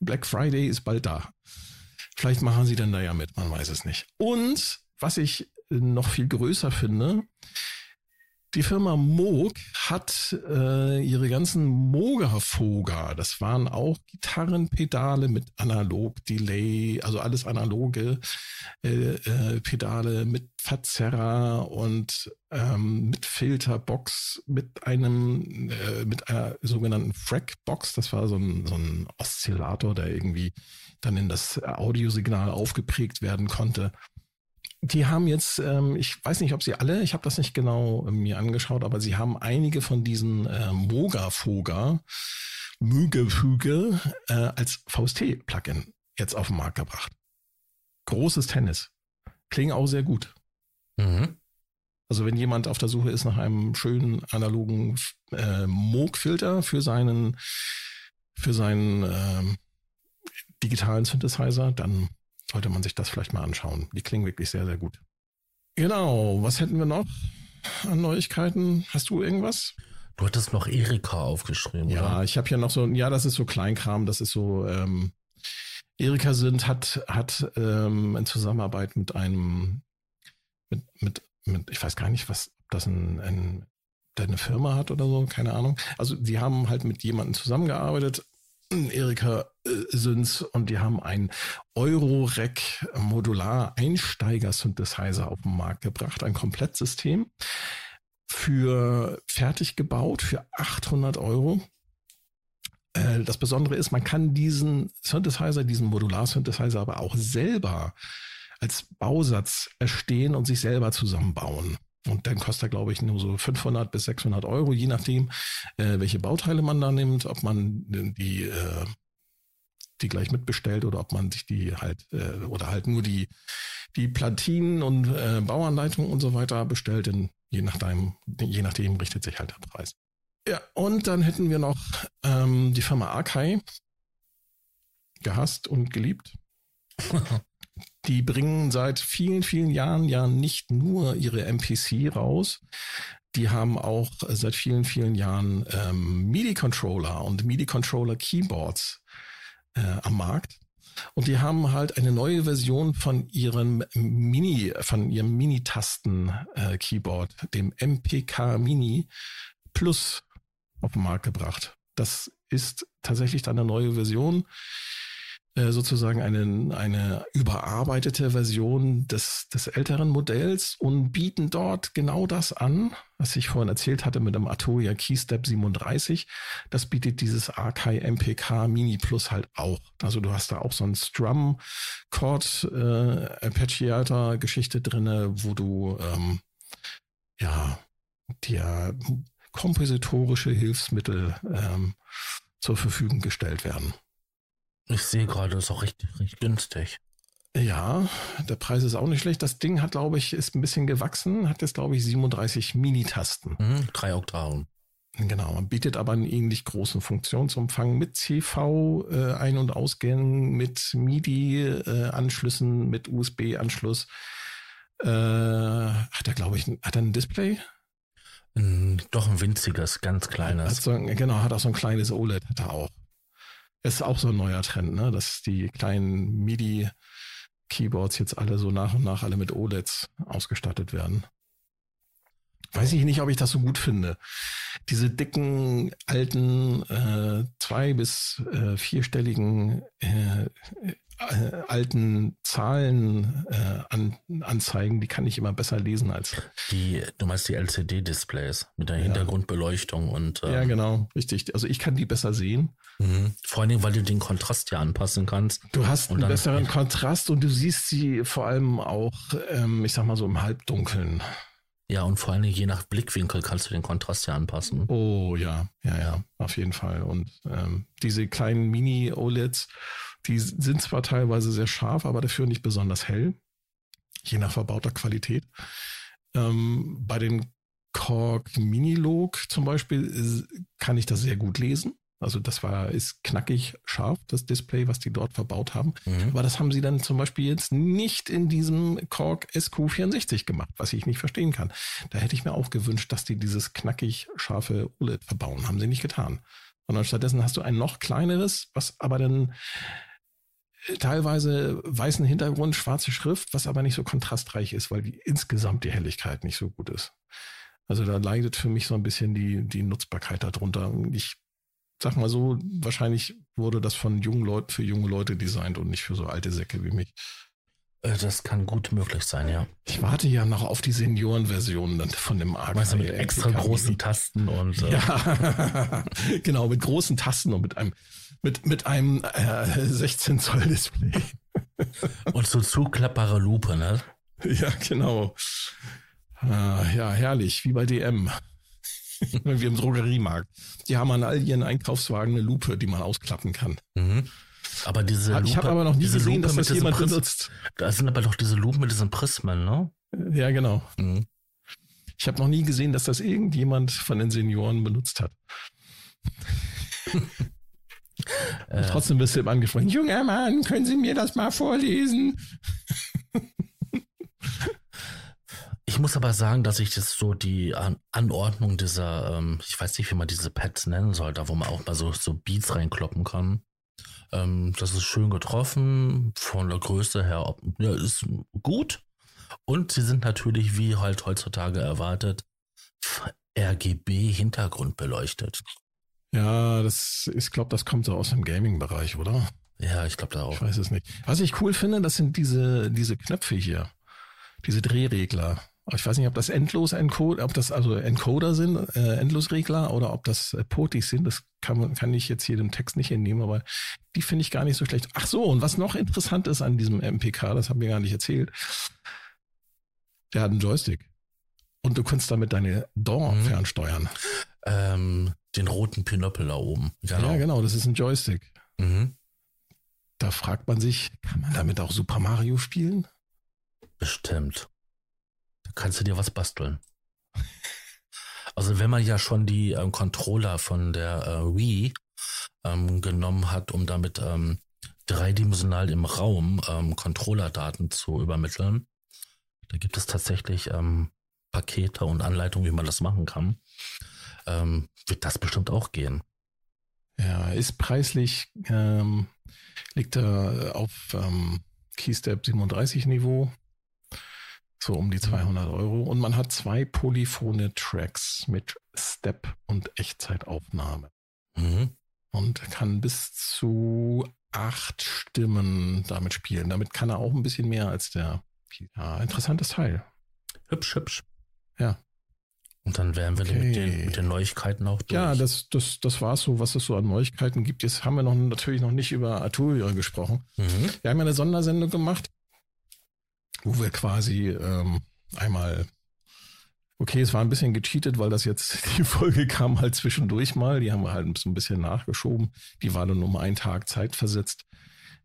Black Friday ist bald da. Vielleicht machen sie dann da ja mit, man weiß es nicht. Und was ich noch viel größer finde, die Firma Moog hat äh, ihre ganzen Moga-Foga, das waren auch Gitarrenpedale mit Analog-Delay, also alles analoge äh, äh, Pedale mit Verzerrer und ähm, mit Filterbox, mit einem, äh, mit einer sogenannten Frack-Box, das war so ein, so ein Oszillator, der irgendwie dann in das Audiosignal aufgeprägt werden konnte die haben jetzt, ähm, ich weiß nicht, ob sie alle, ich habe das nicht genau äh, mir angeschaut, aber sie haben einige von diesen äh, Moga-Foga, äh, als VST-Plugin jetzt auf den Markt gebracht. Großes Tennis. Klingen auch sehr gut. Mhm. Also wenn jemand auf der Suche ist nach einem schönen analogen äh, Moog-Filter für seinen, für seinen äh, digitalen Synthesizer, dann sollte man sich das vielleicht mal anschauen. Die klingen wirklich sehr, sehr gut. Genau, was hätten wir noch an Neuigkeiten? Hast du irgendwas? Du hattest noch Erika aufgeschrieben, ja, oder? ich habe ja noch so, ja, das ist so Kleinkram, das ist so, ähm, Erika sind, hat, hat ähm, in Zusammenarbeit mit einem, mit, mit, mit, ich weiß gar nicht, was, das ein, ein eine Firma hat oder so, keine Ahnung. Also die haben halt mit jemandem zusammengearbeitet, Erika sind's und die haben ein Eurorec Modular Einsteiger Synthesizer auf den Markt gebracht, ein Komplettsystem für fertig gebaut für 800 Euro. äh, das Besondere ist, man kann diesen Synthesizer, diesen Modular-Synthesizer aber auch selber als Bausatz erstehen und sich selber zusammenbauen. Und dann kostet er, glaube ich, nur so 500 bis 600 Euro, je nachdem, äh, welche Bauteile man da nimmt, ob man die, äh, die gleich mitbestellt oder ob man sich die halt, äh, oder halt nur die, die Platinen und äh, Bauanleitungen und so weiter bestellt. Denn je nachdem, je nachdem richtet sich halt der Preis. Ja, und dann hätten wir noch ähm, die Firma Arkai. Gehasst und geliebt. Die bringen seit vielen, vielen Jahren ja nicht nur ihre MPC raus. Die haben auch seit vielen, vielen Jahren ähm, MIDI-Controller und MIDI-Controller-Keyboards äh, am Markt. Und die haben halt eine neue Version von ihrem Mini, von ihrem Mini-Tasten-Keyboard, äh, dem MPK Mini Plus auf den Markt gebracht. Das ist tatsächlich dann eine neue Version sozusagen eine, eine überarbeitete Version des, des älteren Modells und bieten dort genau das an, was ich vorhin erzählt hatte mit dem Atoya Keystep 37. Das bietet dieses Arkai MPK Mini Plus halt auch. Also du hast da auch so ein Strum Chord äh, Arpeggiator Geschichte drinne, wo du ähm, ja dir kompositorische Hilfsmittel ähm, zur Verfügung gestellt werden. Ich sehe gerade, das ist auch richtig, richtig günstig. Ja, der Preis ist auch nicht schlecht. Das Ding hat, glaube ich, ist ein bisschen gewachsen, hat jetzt, glaube ich, 37 Mini-Tasten. Mhm, drei Oktaven. Genau, man bietet aber einen ähnlich großen Funktionsumfang mit CV äh, Ein- und Ausgängen, mit MIDI-Anschlüssen, äh, mit USB-Anschluss. Äh, hat er, glaube ich, hat er ein Display? Doch ein winziges, ganz kleines. Hat so, genau, hat auch so ein kleines OLED, hat er auch. Ist auch so ein neuer Trend, ne? dass die kleinen MIDI-Keyboards jetzt alle so nach und nach alle mit OLEDs ausgestattet werden. Weiß ich nicht, ob ich das so gut finde. Diese dicken, alten, äh, zwei- bis äh, vierstelligen äh, äh, alten Zahlen äh, an, anzeigen, die kann ich immer besser lesen als. Die, du meinst die LCD-Displays mit der ja. Hintergrundbeleuchtung und. Ähm, ja, genau, richtig. Also ich kann die besser sehen. Mhm. Vor allen Dingen, weil du den Kontrast ja anpassen kannst. Du hast einen besseren Kontrast und du siehst sie vor allem auch, ähm, ich sag mal so im Halbdunkeln. Ja, und vor Dingen je nach Blickwinkel kannst du den Kontrast ja anpassen. Oh ja, ja, ja, auf jeden Fall. Und ähm, diese kleinen Mini-OLEDs, die sind zwar teilweise sehr scharf, aber dafür nicht besonders hell, je nach verbauter Qualität. Ähm, bei den Korg Minilog zum Beispiel kann ich das sehr gut lesen. Also das war, ist knackig scharf, das Display, was die dort verbaut haben. Mhm. Aber das haben sie dann zum Beispiel jetzt nicht in diesem Korg SQ64 gemacht, was ich nicht verstehen kann. Da hätte ich mir auch gewünscht, dass die dieses knackig scharfe OLED verbauen. Haben sie nicht getan. Sondern stattdessen hast du ein noch kleineres, was aber dann teilweise weißen Hintergrund, schwarze Schrift, was aber nicht so kontrastreich ist, weil die, insgesamt die Helligkeit nicht so gut ist. Also da leidet für mich so ein bisschen die, die Nutzbarkeit darunter. Ich sag mal so, wahrscheinlich wurde das von jungen Leuten für junge Leute designt und nicht für so alte Säcke wie mich. Äh, das kann gut möglich sein, ja. Ich warte ja noch auf die Seniorenversion von dem Arc. Weißt du, mit extra großen Tasten und. Äh ja, genau, mit großen Tasten und mit einem mit, mit einem äh, 16 Zoll Display. Und so zuklappbare Lupe, ne? Ja, genau. Äh, ja, herrlich, wie bei DM. wie im Drogeriemarkt. Die haben an all ihren Einkaufswagen eine Lupe, die man ausklappen kann. Mhm. Aber diese Lupe, Ich habe aber noch nie gesehen, Lupe dass das jemand benutzt. Da sind aber doch diese Lupen mit diesen Prismen, ne? Ja, genau. Mhm. Ich habe noch nie gesehen, dass das irgendjemand von den Senioren benutzt hat. Äh, trotzdem bist du ihm angesprochen. Junger Mann, können Sie mir das mal vorlesen? Ich muss aber sagen, dass ich das so die An Anordnung dieser, ähm, ich weiß nicht, wie man diese Pads nennen soll, da wo man auch mal so, so Beats reinkloppen kann. Ähm, das ist schön getroffen, von der Größe her, ob, ja, ist gut. Und sie sind natürlich, wie halt heutzutage erwartet, RGB Hintergrund beleuchtet. Ja, das, ich glaube, das kommt so aus dem Gaming-Bereich, oder? Ja, ich glaube da auch. Ich weiß es nicht. Was ich cool finde, das sind diese, diese Knöpfe hier. Diese Drehregler. Ich weiß nicht, ob das endlos Encoder, ob das also Encoder sind, äh, Endlosregler oder ob das äh, Potis sind. Das kann man, kann ich jetzt hier dem Text nicht entnehmen, aber die finde ich gar nicht so schlecht. Ach so, und was noch interessant ist an diesem MPK, das haben wir gar nicht erzählt. Der hat einen Joystick. Und du kannst damit deine DAW mhm. fernsteuern. Ähm, den roten Pinöppel da oben. Genau. Ja, genau, das ist ein Joystick. Mhm. Da fragt man sich, kann man damit auch Super Mario spielen? Bestimmt. Kannst du dir was basteln. Also wenn man ja schon die ähm, Controller von der äh, Wii ähm, genommen hat, um damit ähm, dreidimensional im Raum ähm, Controllerdaten zu übermitteln, da gibt es tatsächlich ähm, Pakete und Anleitungen, wie man das machen kann. Ähm, wird das bestimmt auch gehen. Ja, ist preislich, ähm, liegt er auf ähm, Keystep 37 Niveau, so um die 200 Euro. Und man hat zwei polyphone Tracks mit Step und Echtzeitaufnahme. Mhm. Und kann bis zu acht Stimmen damit spielen. Damit kann er auch ein bisschen mehr als der. Ja, interessantes Teil. Hübsch, hübsch. Ja. Und dann wären wir okay. mit, den, mit den Neuigkeiten auch durch. Ja, das, das, das war so, was es so an Neuigkeiten gibt. Jetzt haben wir noch natürlich noch nicht über Arturia gesprochen. Mhm. Wir haben ja eine Sondersendung gemacht, wo wir quasi ähm, einmal Okay, es war ein bisschen gecheatet, weil das jetzt, die Folge kam halt zwischendurch mal. Die haben wir halt so ein bisschen nachgeschoben. Die war dann um einen Tag Zeit versetzt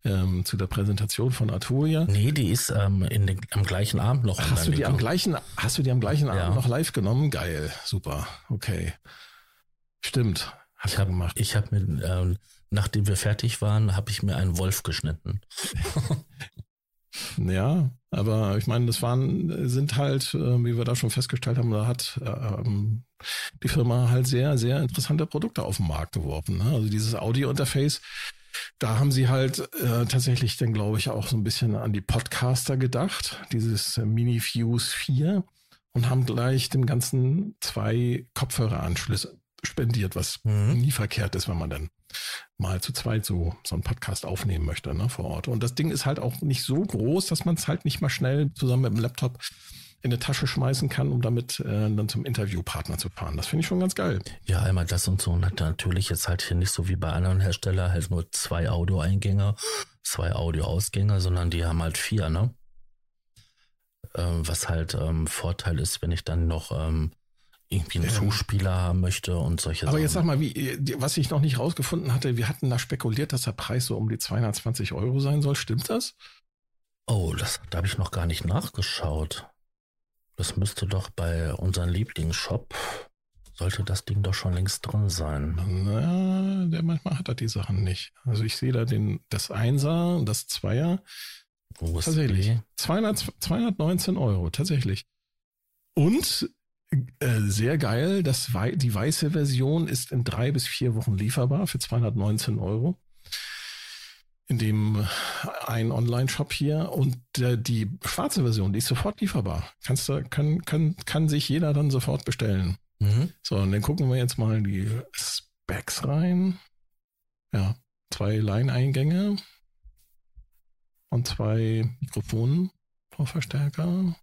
ähm, zu der Präsentation von Arturia. Nee, die ist ähm, in den, am gleichen Abend noch. Hast du die am gleichen, hast du die am gleichen Abend noch live genommen? Geil, super, okay. Stimmt, hast ich habe gemacht. Ich habe mir, ähm, nachdem wir fertig waren, habe ich mir einen Wolf geschnitten. ja, aber ich meine, das waren, sind halt, äh, wie wir da schon festgestellt haben, da hat äh, ähm, die Firma halt sehr, sehr interessante Produkte auf den Markt geworfen. Ne? Also dieses Audio-Interface da haben sie halt äh, tatsächlich dann, glaube ich, auch so ein bisschen an die Podcaster gedacht, dieses äh, Mini Fuse 4 und haben gleich dem Ganzen zwei Kopfhöreranschlüsse spendiert, was mhm. nie verkehrt ist, wenn man dann mal zu zweit so, so einen Podcast aufnehmen möchte, ne, vor Ort. Und das Ding ist halt auch nicht so groß, dass man es halt nicht mal schnell zusammen mit dem Laptop in eine Tasche schmeißen kann, um damit äh, dann zum Interviewpartner zu fahren. Das finde ich schon ganz geil. Ja, einmal das und so. Und hat natürlich jetzt halt hier nicht so wie bei anderen Herstellern halt nur zwei Audio-Eingänge, zwei Audio-Ausgänge, sondern die haben halt vier, ne? Ähm, was halt ähm, Vorteil ist, wenn ich dann noch ähm, irgendwie einen. Zuspieler haben möchte und solche Aber Sachen. jetzt sag mal, wie, was ich noch nicht rausgefunden hatte, wir hatten da spekuliert, dass der Preis so um die 220 Euro sein soll. Stimmt das? Oh, das, da habe ich noch gar nicht nachgeschaut. Das müsste doch bei unserem Lieblingsshop, sollte das Ding doch schon längst drin sein. Na, der manchmal hat er die Sachen nicht. Also ich sehe da den, das Einser und das Zweier. Wo tatsächlich. 200, 219 Euro, tatsächlich. Und äh, sehr geil, das, die weiße Version ist in drei bis vier Wochen lieferbar für 219 Euro in dem äh, ein Online-Shop hier und der, die schwarze Version, die ist sofort lieferbar. Kannst du, kann, kann, kann sich jeder dann sofort bestellen. Mhm. So, und dann gucken wir jetzt mal die Specs rein. Ja, zwei Line-Eingänge und zwei Mikrofonen Verstärker.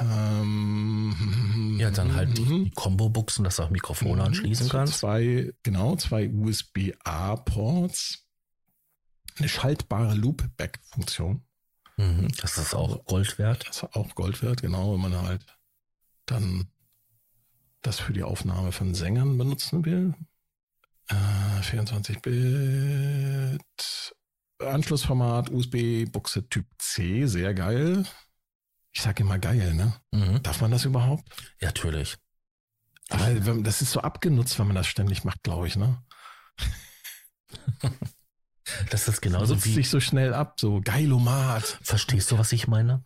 Ähm, ja, dann halt die, mhm. die Combo-Buchsen, dass du auch Mikrofone mhm. anschließen kannst. Zwei, genau, zwei USB-A-Ports eine schaltbare Loopback-Funktion. Mhm, das ist auch Gold wert. Das ist auch Gold wert, genau, wenn man halt dann das für die Aufnahme von Sängern benutzen will. Äh, 24 Bit. Anschlussformat USB-Buchse Typ C, sehr geil. Ich sage immer geil, ne? Mhm. Darf man das überhaupt? Ja, natürlich. Aber das ist so abgenutzt, wenn man das ständig macht, glaube ich, ne? Das ist genauso Nutzt wie. sich so schnell ab, so geilomat. Verstehst du, was ich meine?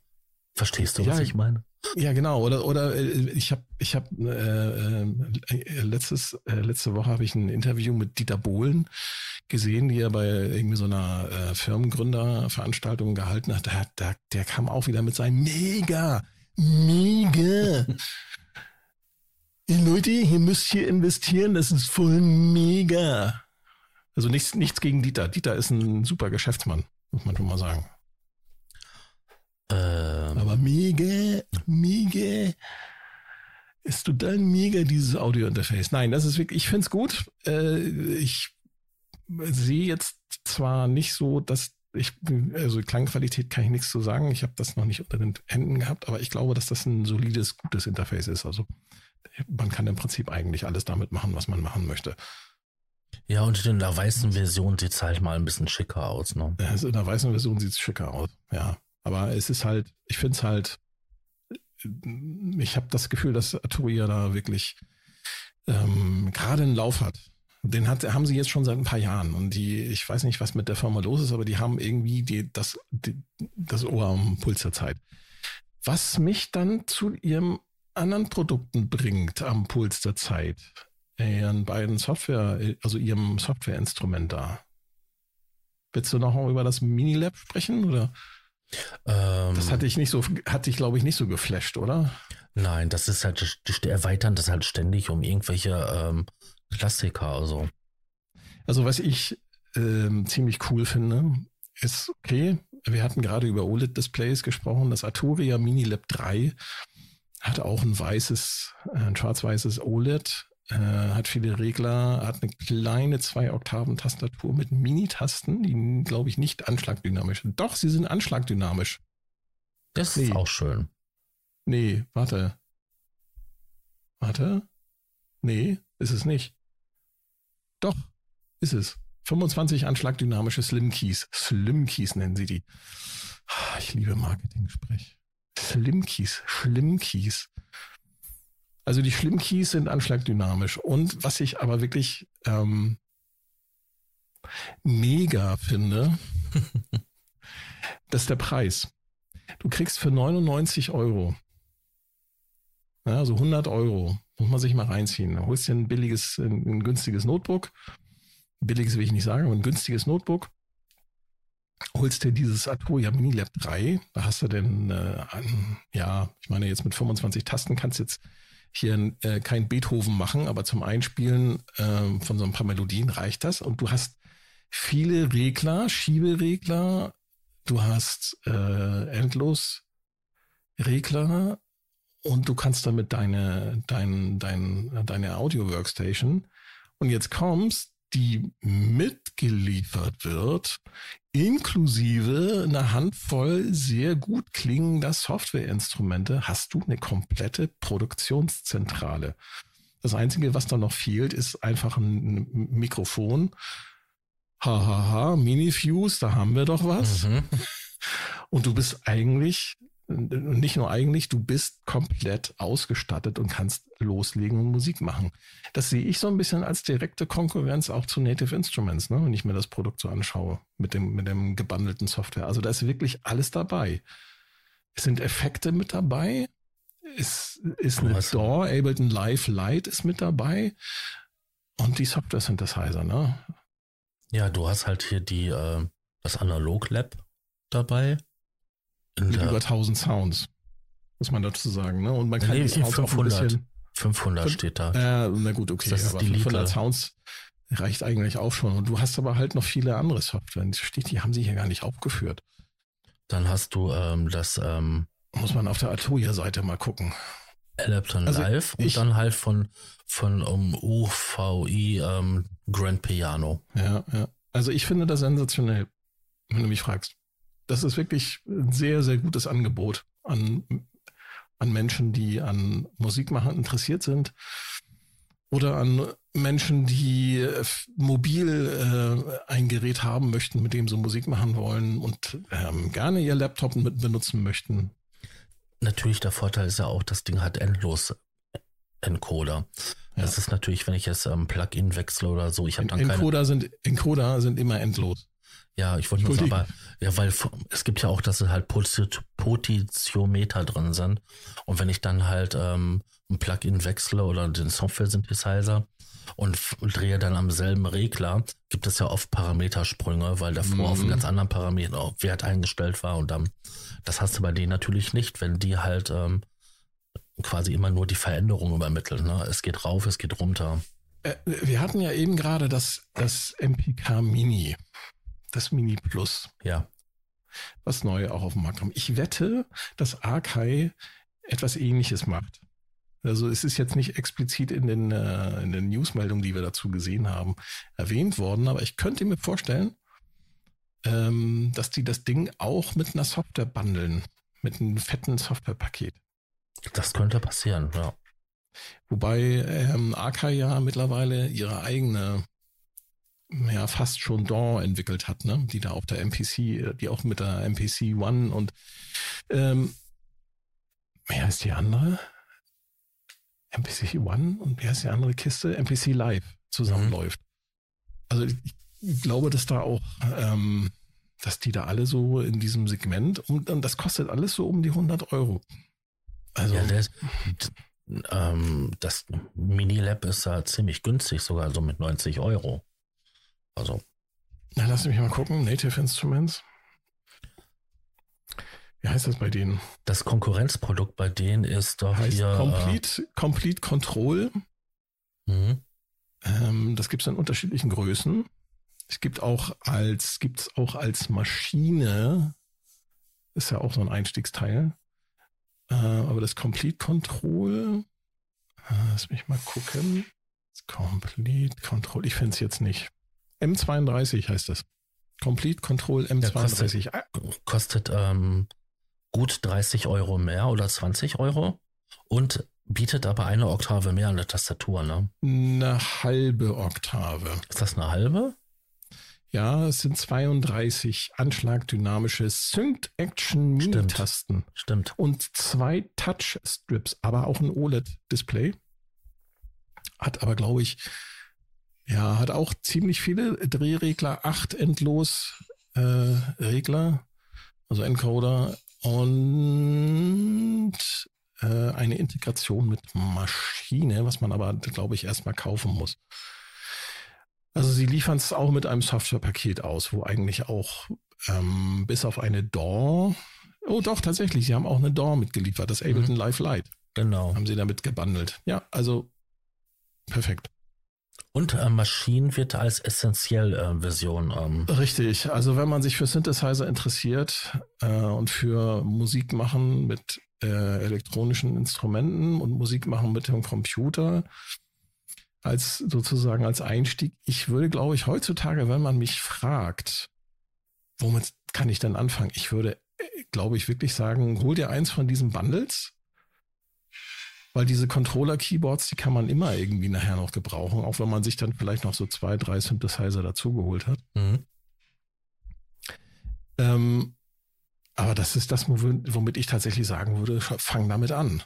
Verstehst du, ja, was ich meine? Ja, genau. Oder oder äh, ich habe ich habe äh, äh, letztes äh, letzte Woche habe ich ein Interview mit Dieter Bohlen gesehen, die er bei irgendwie so einer äh, Firmengründerveranstaltung gehalten hat. Der, der, der kam auch wieder mit seinem Mega, Mega. Leute, ihr müsst hier investieren, das ist voll mega. Also nichts, nichts gegen Dieter. Dieter ist ein super Geschäftsmann, muss man schon mal sagen. Ähm, Aber mega. mega. Ist total mega, dieses Audio-Interface. Nein, das ist wirklich, ich finde es gut. Äh, ich sehe jetzt zwar nicht so, dass ich, also Klangqualität kann ich nichts zu sagen. Ich habe das noch nicht unter den Händen gehabt, aber ich glaube, dass das ein solides, gutes Interface ist. Also man kann im Prinzip eigentlich alles damit machen, was man machen möchte. Ja, und in der weißen Version sieht es halt mal ein bisschen schicker aus, ne? Also in der weißen Version sieht es schicker aus, ja. Aber es ist halt, ich finde es halt, ich habe das Gefühl, dass Arturia da wirklich ähm, gerade einen Lauf hat. Den hat, haben sie jetzt schon seit ein paar Jahren. Und die, ich weiß nicht, was mit der Firma los ist, aber die haben irgendwie die, das, die, das Ohr am Puls der Zeit. Was mich dann zu ihrem anderen Produkten bringt am Puls der Zeit, ihren beiden Software, also ihrem Softwareinstrument da. Willst du noch mal über das Minilab sprechen oder? Ähm, das hatte ich nicht so, hatte ich glaube ich nicht so geflasht, oder? Nein, das ist halt, die erweitern das halt ständig um irgendwelche ähm, Klassiker, also. Also was ich ähm, ziemlich cool finde, ist okay. Wir hatten gerade über OLED-Displays gesprochen. Das Arturia Minilab 3 hat auch ein weißes, äh, ein schwarz-weißes OLED äh, hat viele Regler, hat eine kleine zwei Oktaven Tastatur mit Mini-Tasten, die glaube ich nicht anschlagdynamisch sind. Doch, sie sind anschlagdynamisch. Das nee. ist auch schön. Nee, warte. Warte. Nee, ist es nicht. Doch, ist es. 25 anschlagdynamische Slim Keys. Slim Keys nennen sie die. Ah, ich liebe Marketing-Sprech. Slim Keys, Schlimm Keys. Also die Schlimmkeys sind anschlagdynamisch. Und was ich aber wirklich ähm, mega finde, das ist der Preis. Du kriegst für 99 Euro, ja, also 100 Euro, muss man sich mal reinziehen. Du holst dir ein billiges, ein, ein günstiges Notebook. Billiges will ich nicht sagen, aber ein günstiges Notebook holst dir dieses Arturia Mini Lab 3, da hast du denn, äh, ja, ich meine jetzt mit 25 Tasten kannst du jetzt hier äh, kein Beethoven machen, aber zum Einspielen äh, von so ein paar Melodien reicht das. Und du hast viele Regler, Schieberegler, du hast äh, endlos Regler und du kannst damit deine, dein, dein, deine Audio-Workstation. Und jetzt kommst, die mitgeliefert wird, inklusive einer Handvoll sehr gut klingender Softwareinstrumente, hast du eine komplette Produktionszentrale. Das Einzige, was da noch fehlt, ist einfach ein Mikrofon. Hahaha, ha, ha, Mini-Fuse, da haben wir doch was. Mhm. Und du bist eigentlich nicht nur eigentlich, du bist komplett ausgestattet und kannst loslegen und Musik machen. Das sehe ich so ein bisschen als direkte Konkurrenz auch zu Native Instruments, ne, wenn ich mir das Produkt so anschaue mit dem, mit dem gebundelten Software. Also da ist wirklich alles dabei. Es sind Effekte mit dabei. Es ist eine DAW, Ableton Live Lite ist mit dabei. Und die Software Synthesizer, ne? Ja, du hast halt hier die, äh, das Analog Lab dabei mit über 1000 Sounds, muss man dazu sagen. Ne? Und man kann nee, die Sounds 500, auch ein bisschen, 500 steht da. Ja, na gut, okay. Das aber 500 Sounds reicht eigentlich auch schon. Und du hast aber halt noch viele andere Software. Die steht, die haben sie hier gar nicht aufgeführt. Dann hast du ähm, das. Ähm, muss man auf der Atoya-Seite mal gucken. Elepton also Live und dann halt von, von um, UVI ähm, Grand Piano. Ja, ja. Also ich finde das sensationell, wenn du mich fragst das ist wirklich ein sehr, sehr gutes Angebot an, an Menschen, die an Musik machen interessiert sind oder an Menschen, die äh, mobil äh, ein Gerät haben möchten, mit dem sie Musik machen wollen und ähm, gerne ihr Laptop mit benutzen möchten. Natürlich, der Vorteil ist ja auch, das Ding hat endlos Encoder. Ja. Das ist natürlich, wenn ich jetzt ähm, Plugin wechsle oder so, ich habe dann Encoder keine... sind Encoder sind immer endlos. Ja, ich wollte nur sagen, aber, ja, weil es gibt ja auch, dass es halt Potentiometer drin sind. Und wenn ich dann halt ähm, ein Plugin wechsle oder den Software-Synthesizer und drehe dann am selben Regler, gibt es ja oft Parametersprünge, weil davor mhm. auf einen ganz anderen Parameter Wert eingestellt war. Und dann, das hast du bei denen natürlich nicht, wenn die halt ähm, quasi immer nur die Veränderung übermitteln. Ne? Es geht rauf, es geht runter. Äh, wir hatten ja eben gerade das, das MPK Mini das Mini Plus. Ja. Was neu auch auf dem Markt kommt. Ich wette, dass Arkai etwas ähnliches macht. Also es ist jetzt nicht explizit in den, äh, in den Newsmeldungen, die wir dazu gesehen haben, erwähnt worden, aber ich könnte mir vorstellen, ähm, dass die das Ding auch mit einer Software bundeln, mit einem fetten Softwarepaket. Das könnte passieren, ja. Wobei ähm, Akai ja mittlerweile ihre eigene, ja fast schon DAW entwickelt hat, ne? die da auf der MPC, die auch mit der MPC One und ähm, wer ist die andere? MPC One und wer ist die andere Kiste? MPC Live zusammenläuft. Mhm. Also ich, ich, glaube, dass da auch, ähm, dass die da alle so in diesem Segment und, und das kostet alles so um die 100 Euro. Also ja, das, ähm, das Mini-Lab ist da ziemlich günstig, sogar so mit 90 Euro. Also. Na, lass mich mal gucken. Native Instruments. Wie heißt das bei denen? Das Konkurrenzprodukt bei denen ist doch heißt hier. Complete, äh, Complete Control. Mhm. Ähm, das gibt es in unterschiedlichen Größen. Es gibt auch als, gibt's auch als Maschine, ist ja auch so ein Einstiegsteil. Äh, aber das Complete Control, äh, lass mich mal gucken. Das Complete Control, ich finde es jetzt nicht. M32 heißt das. Complete Control M32. kostet, kostet ähm, gut 30 Euro mehr oder 20 Euro und bietet aber eine Oktave mehr an der Tastatur, ne? Eine halbe Oktave. Ist das eine halbe? Ja, es sind 32 anschlagdynamische Synced Action Mini-Tasten. Stimmt. Und zwei Touch-Strips, aber auch ein OLED-Display. Hat aber, glaube ich, ja, hat auch ziemlich viele Drehregler, acht endlos äh, Regler, also Encoder und äh, eine Integration mit Maschine, was man aber, glaube ich, erstmal kaufen muss. Also sie liefern es auch mit einem Softwarepaket aus, wo eigentlich auch ähm, bis auf eine DAW, oh doch, tatsächlich, sie haben auch eine DAW mitgeliefert, das Ableton mhm. Live Lite. Genau. Haben sie damit gebundelt. Ja, also perfekt. Und äh, Maschinen wird als essentiell äh, Version. Ähm. Richtig. Also wenn man sich für Synthesizer interessiert äh, und für Musik machen mit äh, elektronischen Instrumenten und Musik machen mit dem Computer als sozusagen als Einstieg. Ich würde, glaube ich, heutzutage, wenn man mich fragt, womit kann ich denn anfangen? Ich würde, äh, glaube ich, wirklich sagen, hol dir eins von diesen Bundles weil diese Controller-Keyboards, die kann man immer irgendwie nachher noch gebrauchen, auch wenn man sich dann vielleicht noch so zwei, drei Synthesizer dazugeholt hat. Mhm. Ähm, aber das ist das, womit ich tatsächlich sagen würde, fang damit an.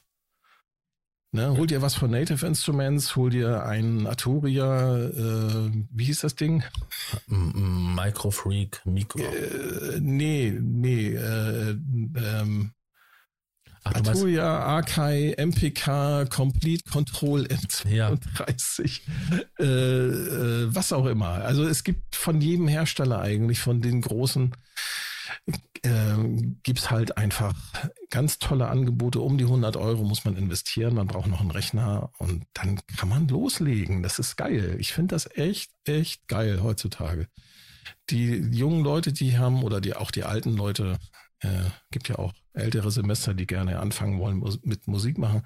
Ne, hol dir was von Native Instruments, hol dir ein Arturia, äh, wie hieß das Ding? Microfreak, Micro. Äh, nee, nee, äh, ähm, Ach, Arturia, Akai, MPK, Complete Control M32, ja. äh, äh, was auch immer. Also es gibt von jedem Hersteller eigentlich, von den großen, äh, gibt halt einfach ganz tolle Angebote. Um die 100 Euro muss man investieren, man braucht noch einen Rechner und dann kann man loslegen. Das ist geil. Ich finde das echt, echt geil heutzutage. Die jungen Leute, die haben, oder die auch die alten Leute, äh, gibt ja auch ältere Semester, die gerne anfangen wollen mit Musik machen.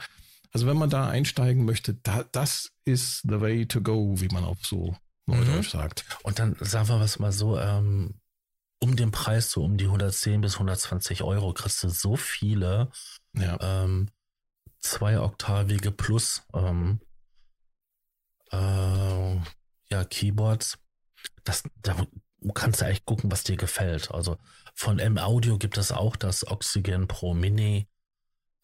Also wenn man da einsteigen möchte, da, das ist the way to go, wie man auch so neudeutsch mhm. sagt. Und dann sagen wir was mal so, ähm, um den Preis, so um die 110 bis 120 Euro, kriegst du so viele ja. ähm, zwei oktavige plus ähm, äh, ja, Keyboards. Das, da kannst du eigentlich gucken, was dir gefällt. Also von M-Audio gibt es auch das Oxygen Pro Mini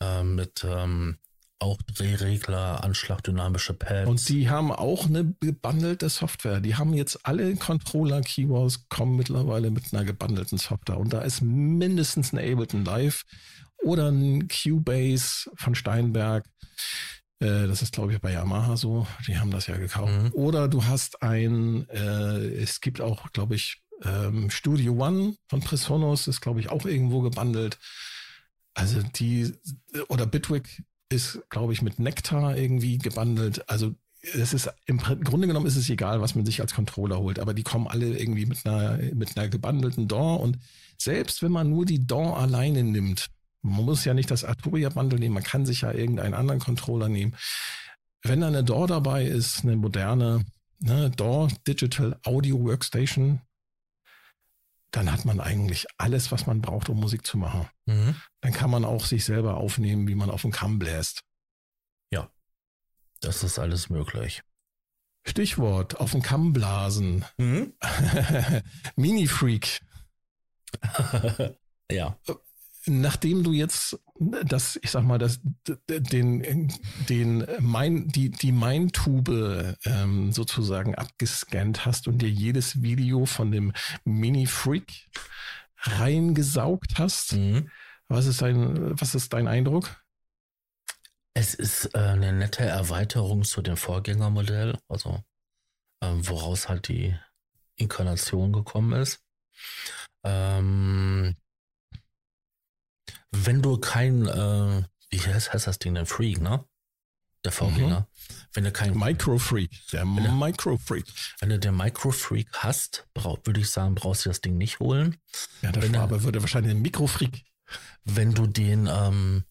äh, mit ähm, auch Drehregler, anschlagdynamische Pads. Und die haben auch eine gebundelte Software. Die haben jetzt alle Controller-Keyboards kommen mittlerweile mit einer gebundelten Software. Und da ist mindestens ein Ableton Live oder ein Cubase von Steinberg. Äh, das ist, glaube ich, bei Yamaha so. Die haben das ja gekauft. Mhm. Oder du hast ein, äh, es gibt auch, glaube ich, ähm, Studio One von Presonus ist, glaube ich, auch irgendwo gebundelt. Also die, oder Bitwig ist, glaube ich, mit Nectar irgendwie gebundelt. Also es ist im Grunde genommen ist es egal, was man sich als Controller holt, aber die kommen alle irgendwie mit einer mit einer gebundelten DAW und selbst wenn man nur die DAW alleine nimmt, Man muss ja nicht das Arturia-Bundle nehmen, man kann sich ja irgendeinen anderen Controller nehmen. Wenn da eine DAW dabei ist, eine moderne ne, DAW Digital Audio Workstation, dann hat man eigentlich alles, was man braucht, um Musik zu machen. Mhm. Dann kann man auch sich selber aufnehmen, wie man auf dem Kamm bläst. Ja, das ist alles möglich. Stichwort, auf dem Kamm blasen. Mhm. Mini-Freak. ja. Nachdem du jetzt das, ich sag mal, das, den, den, mein, die, die Main-Tube ähm, sozusagen abgescannt hast und dir jedes Video von dem Mini-Freak reingesaugt hast, mhm. was ist dein, was ist dein Eindruck? Es ist äh, eine nette Erweiterung zu dem Vorgängermodell, also äh, woraus halt die Inkarnation gekommen ist. Ähm, wenn du kein, äh, wie heißt, heißt das Ding denn, Freak, ne? Der Vorgänger. Mhm. Wenn du kein Micro-Freak, der Micro-Freak. Wenn du den Micro-Freak hast, würde ich sagen, brauchst du das Ding nicht holen. Ja, der wenn Schwabe würde wahrscheinlich den Mikro-Freak. Wenn du den ähm,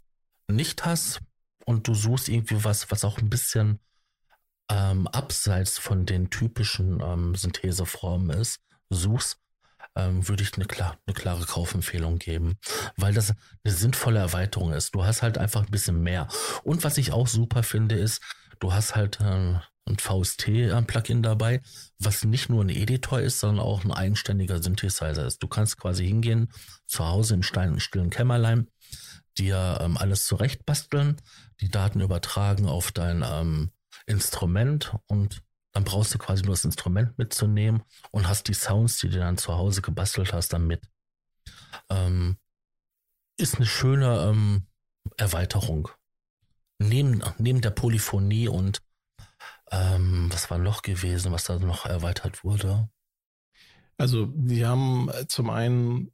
nicht hast und du suchst irgendwie was, was auch ein bisschen ähm, abseits von den typischen ähm, Syntheseformen ist, suchst, ähm, würde ich eine, klar, eine klare Kaufempfehlung geben, weil das eine sinnvolle Erweiterung ist. Du hast halt einfach ein bisschen mehr. Und was ich auch super finde, ist, du hast halt äh, ein VST-Plugin dabei, was nicht nur ein Editor ist, sondern auch ein eigenständiger Synthesizer ist. Du kannst quasi hingehen, zu Hause im Stein, stillen Kämmerlein, dir ähm, alles zurecht basteln, die Daten übertragen auf dein ähm, Instrument und dann brauchst du quasi nur das Instrument mitzunehmen und hast die Sounds, die du dann zu Hause gebastelt hast, dann mit. Ähm, ist eine schöne ähm, Erweiterung. Neben, neben der Polyphonie und ähm, was war noch gewesen, was da noch erweitert wurde? Also, wir haben zum einen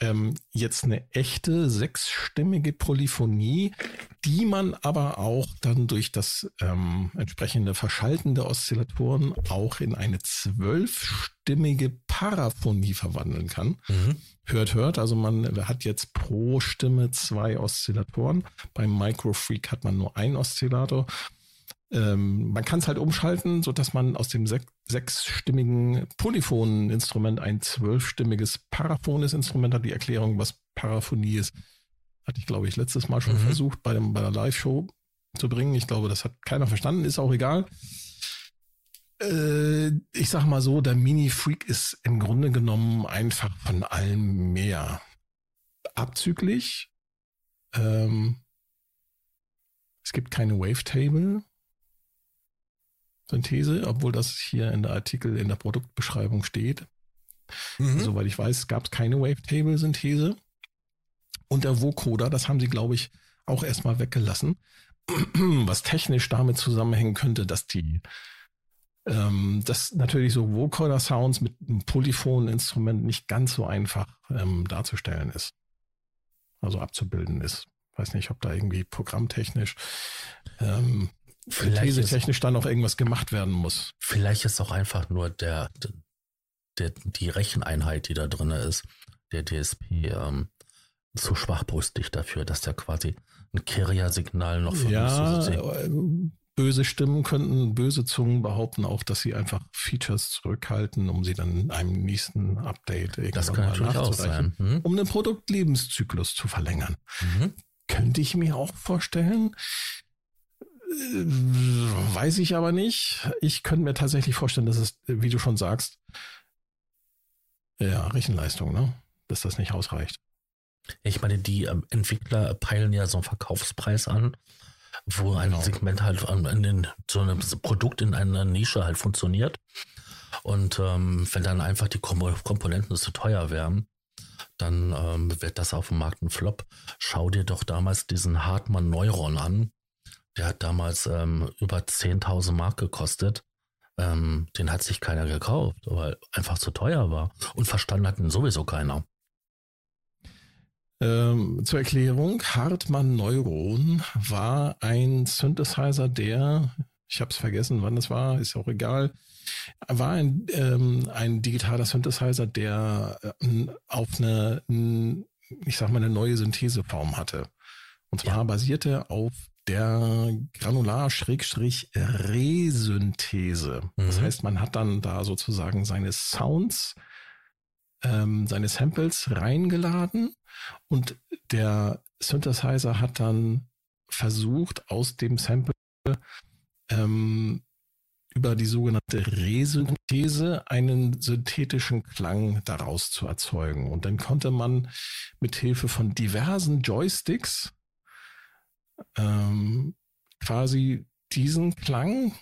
ähm, jetzt eine echte sechsstimmige Polyphonie, die man aber auch dann durch das ähm, entsprechende Verschalten der Oszillatoren auch in eine zwölfstimmige Paraphonie verwandeln kann. Mhm. Hört, hört, also man hat jetzt pro Stimme zwei Oszillatoren. Beim Microfreak hat man nur einen Oszillator. Ähm, man kann es halt umschalten, so dass man aus dem sech sechsstimmigen Polyphonen-Instrument ein zwölfstimmiges paraphones Instrument hat. Die Erklärung, was Paraphonie ist, hatte ich, glaube ich, letztes Mal schon mhm. versucht, bei, dem, bei der Live-Show zu bringen. Ich glaube, das hat keiner verstanden, ist auch egal. Äh, ich sag mal so, der Mini-Freak ist im Grunde genommen einfach von allem mehr. Abzüglich. Ähm, es gibt keine Wavetable. Synthese, obwohl das hier in der Artikel in der Produktbeschreibung steht. Mhm. Soweit ich weiß, gab es keine Wavetable-Synthese. Und der Vocoder, das haben sie, glaube ich, auch erstmal weggelassen. Was technisch damit zusammenhängen könnte, dass die ähm, dass natürlich so Vocoder-Sounds mit einem polyphonen Instrument nicht ganz so einfach ähm, darzustellen ist. Also abzubilden ist. Weiß nicht, ob da irgendwie programmtechnisch ähm, Synthese-technisch dann noch irgendwas gemacht werden muss. Vielleicht ist auch einfach nur der, der, die Recheneinheit, die da drin ist, der DSP, ähm, zu schwachbrüstig dafür, dass der quasi ein Carrier-Signal noch von Ja, äh, böse Stimmen könnten, böse Zungen behaupten auch, dass sie einfach Features zurückhalten, um sie dann in einem nächsten Update irgendwann das kann natürlich auch sein. Hm? um den Produktlebenszyklus zu verlängern. Mhm. Könnte ich mir auch vorstellen. Weiß ich aber nicht. Ich könnte mir tatsächlich vorstellen, dass es, wie du schon sagst, ja, Rechenleistung, ne? Dass das nicht ausreicht. Ich meine, die ähm, Entwickler peilen ja so einen Verkaufspreis an, wo ein genau. Segment halt in den, so ein Produkt in einer Nische halt funktioniert. Und ähm, wenn dann einfach die Komponenten zu teuer wären, dann ähm, wird das auf dem Markt ein Flop. Schau dir doch damals diesen Hartmann Neuron an. Der hat damals ähm, über 10.000 Mark gekostet. Ähm, den hat sich keiner gekauft, weil einfach zu teuer war. Und verstanden hat ihn sowieso keiner. Ähm, zur Erklärung, Hartmann Neuron war ein Synthesizer, der, ich habe es vergessen, wann das war, ist auch egal, war ein, ähm, ein digitaler Synthesizer, der äh, auf eine ich sag mal, eine neue Syntheseform hatte. Und zwar ja. basierte auf der Granular-Resynthese. Mhm. Das heißt, man hat dann da sozusagen seine Sounds, ähm, seine Samples reingeladen und der Synthesizer hat dann versucht, aus dem Sample ähm, über die sogenannte Resynthese einen synthetischen Klang daraus zu erzeugen. Und dann konnte man mit Hilfe von diversen Joysticks ähm, quasi diesen Klang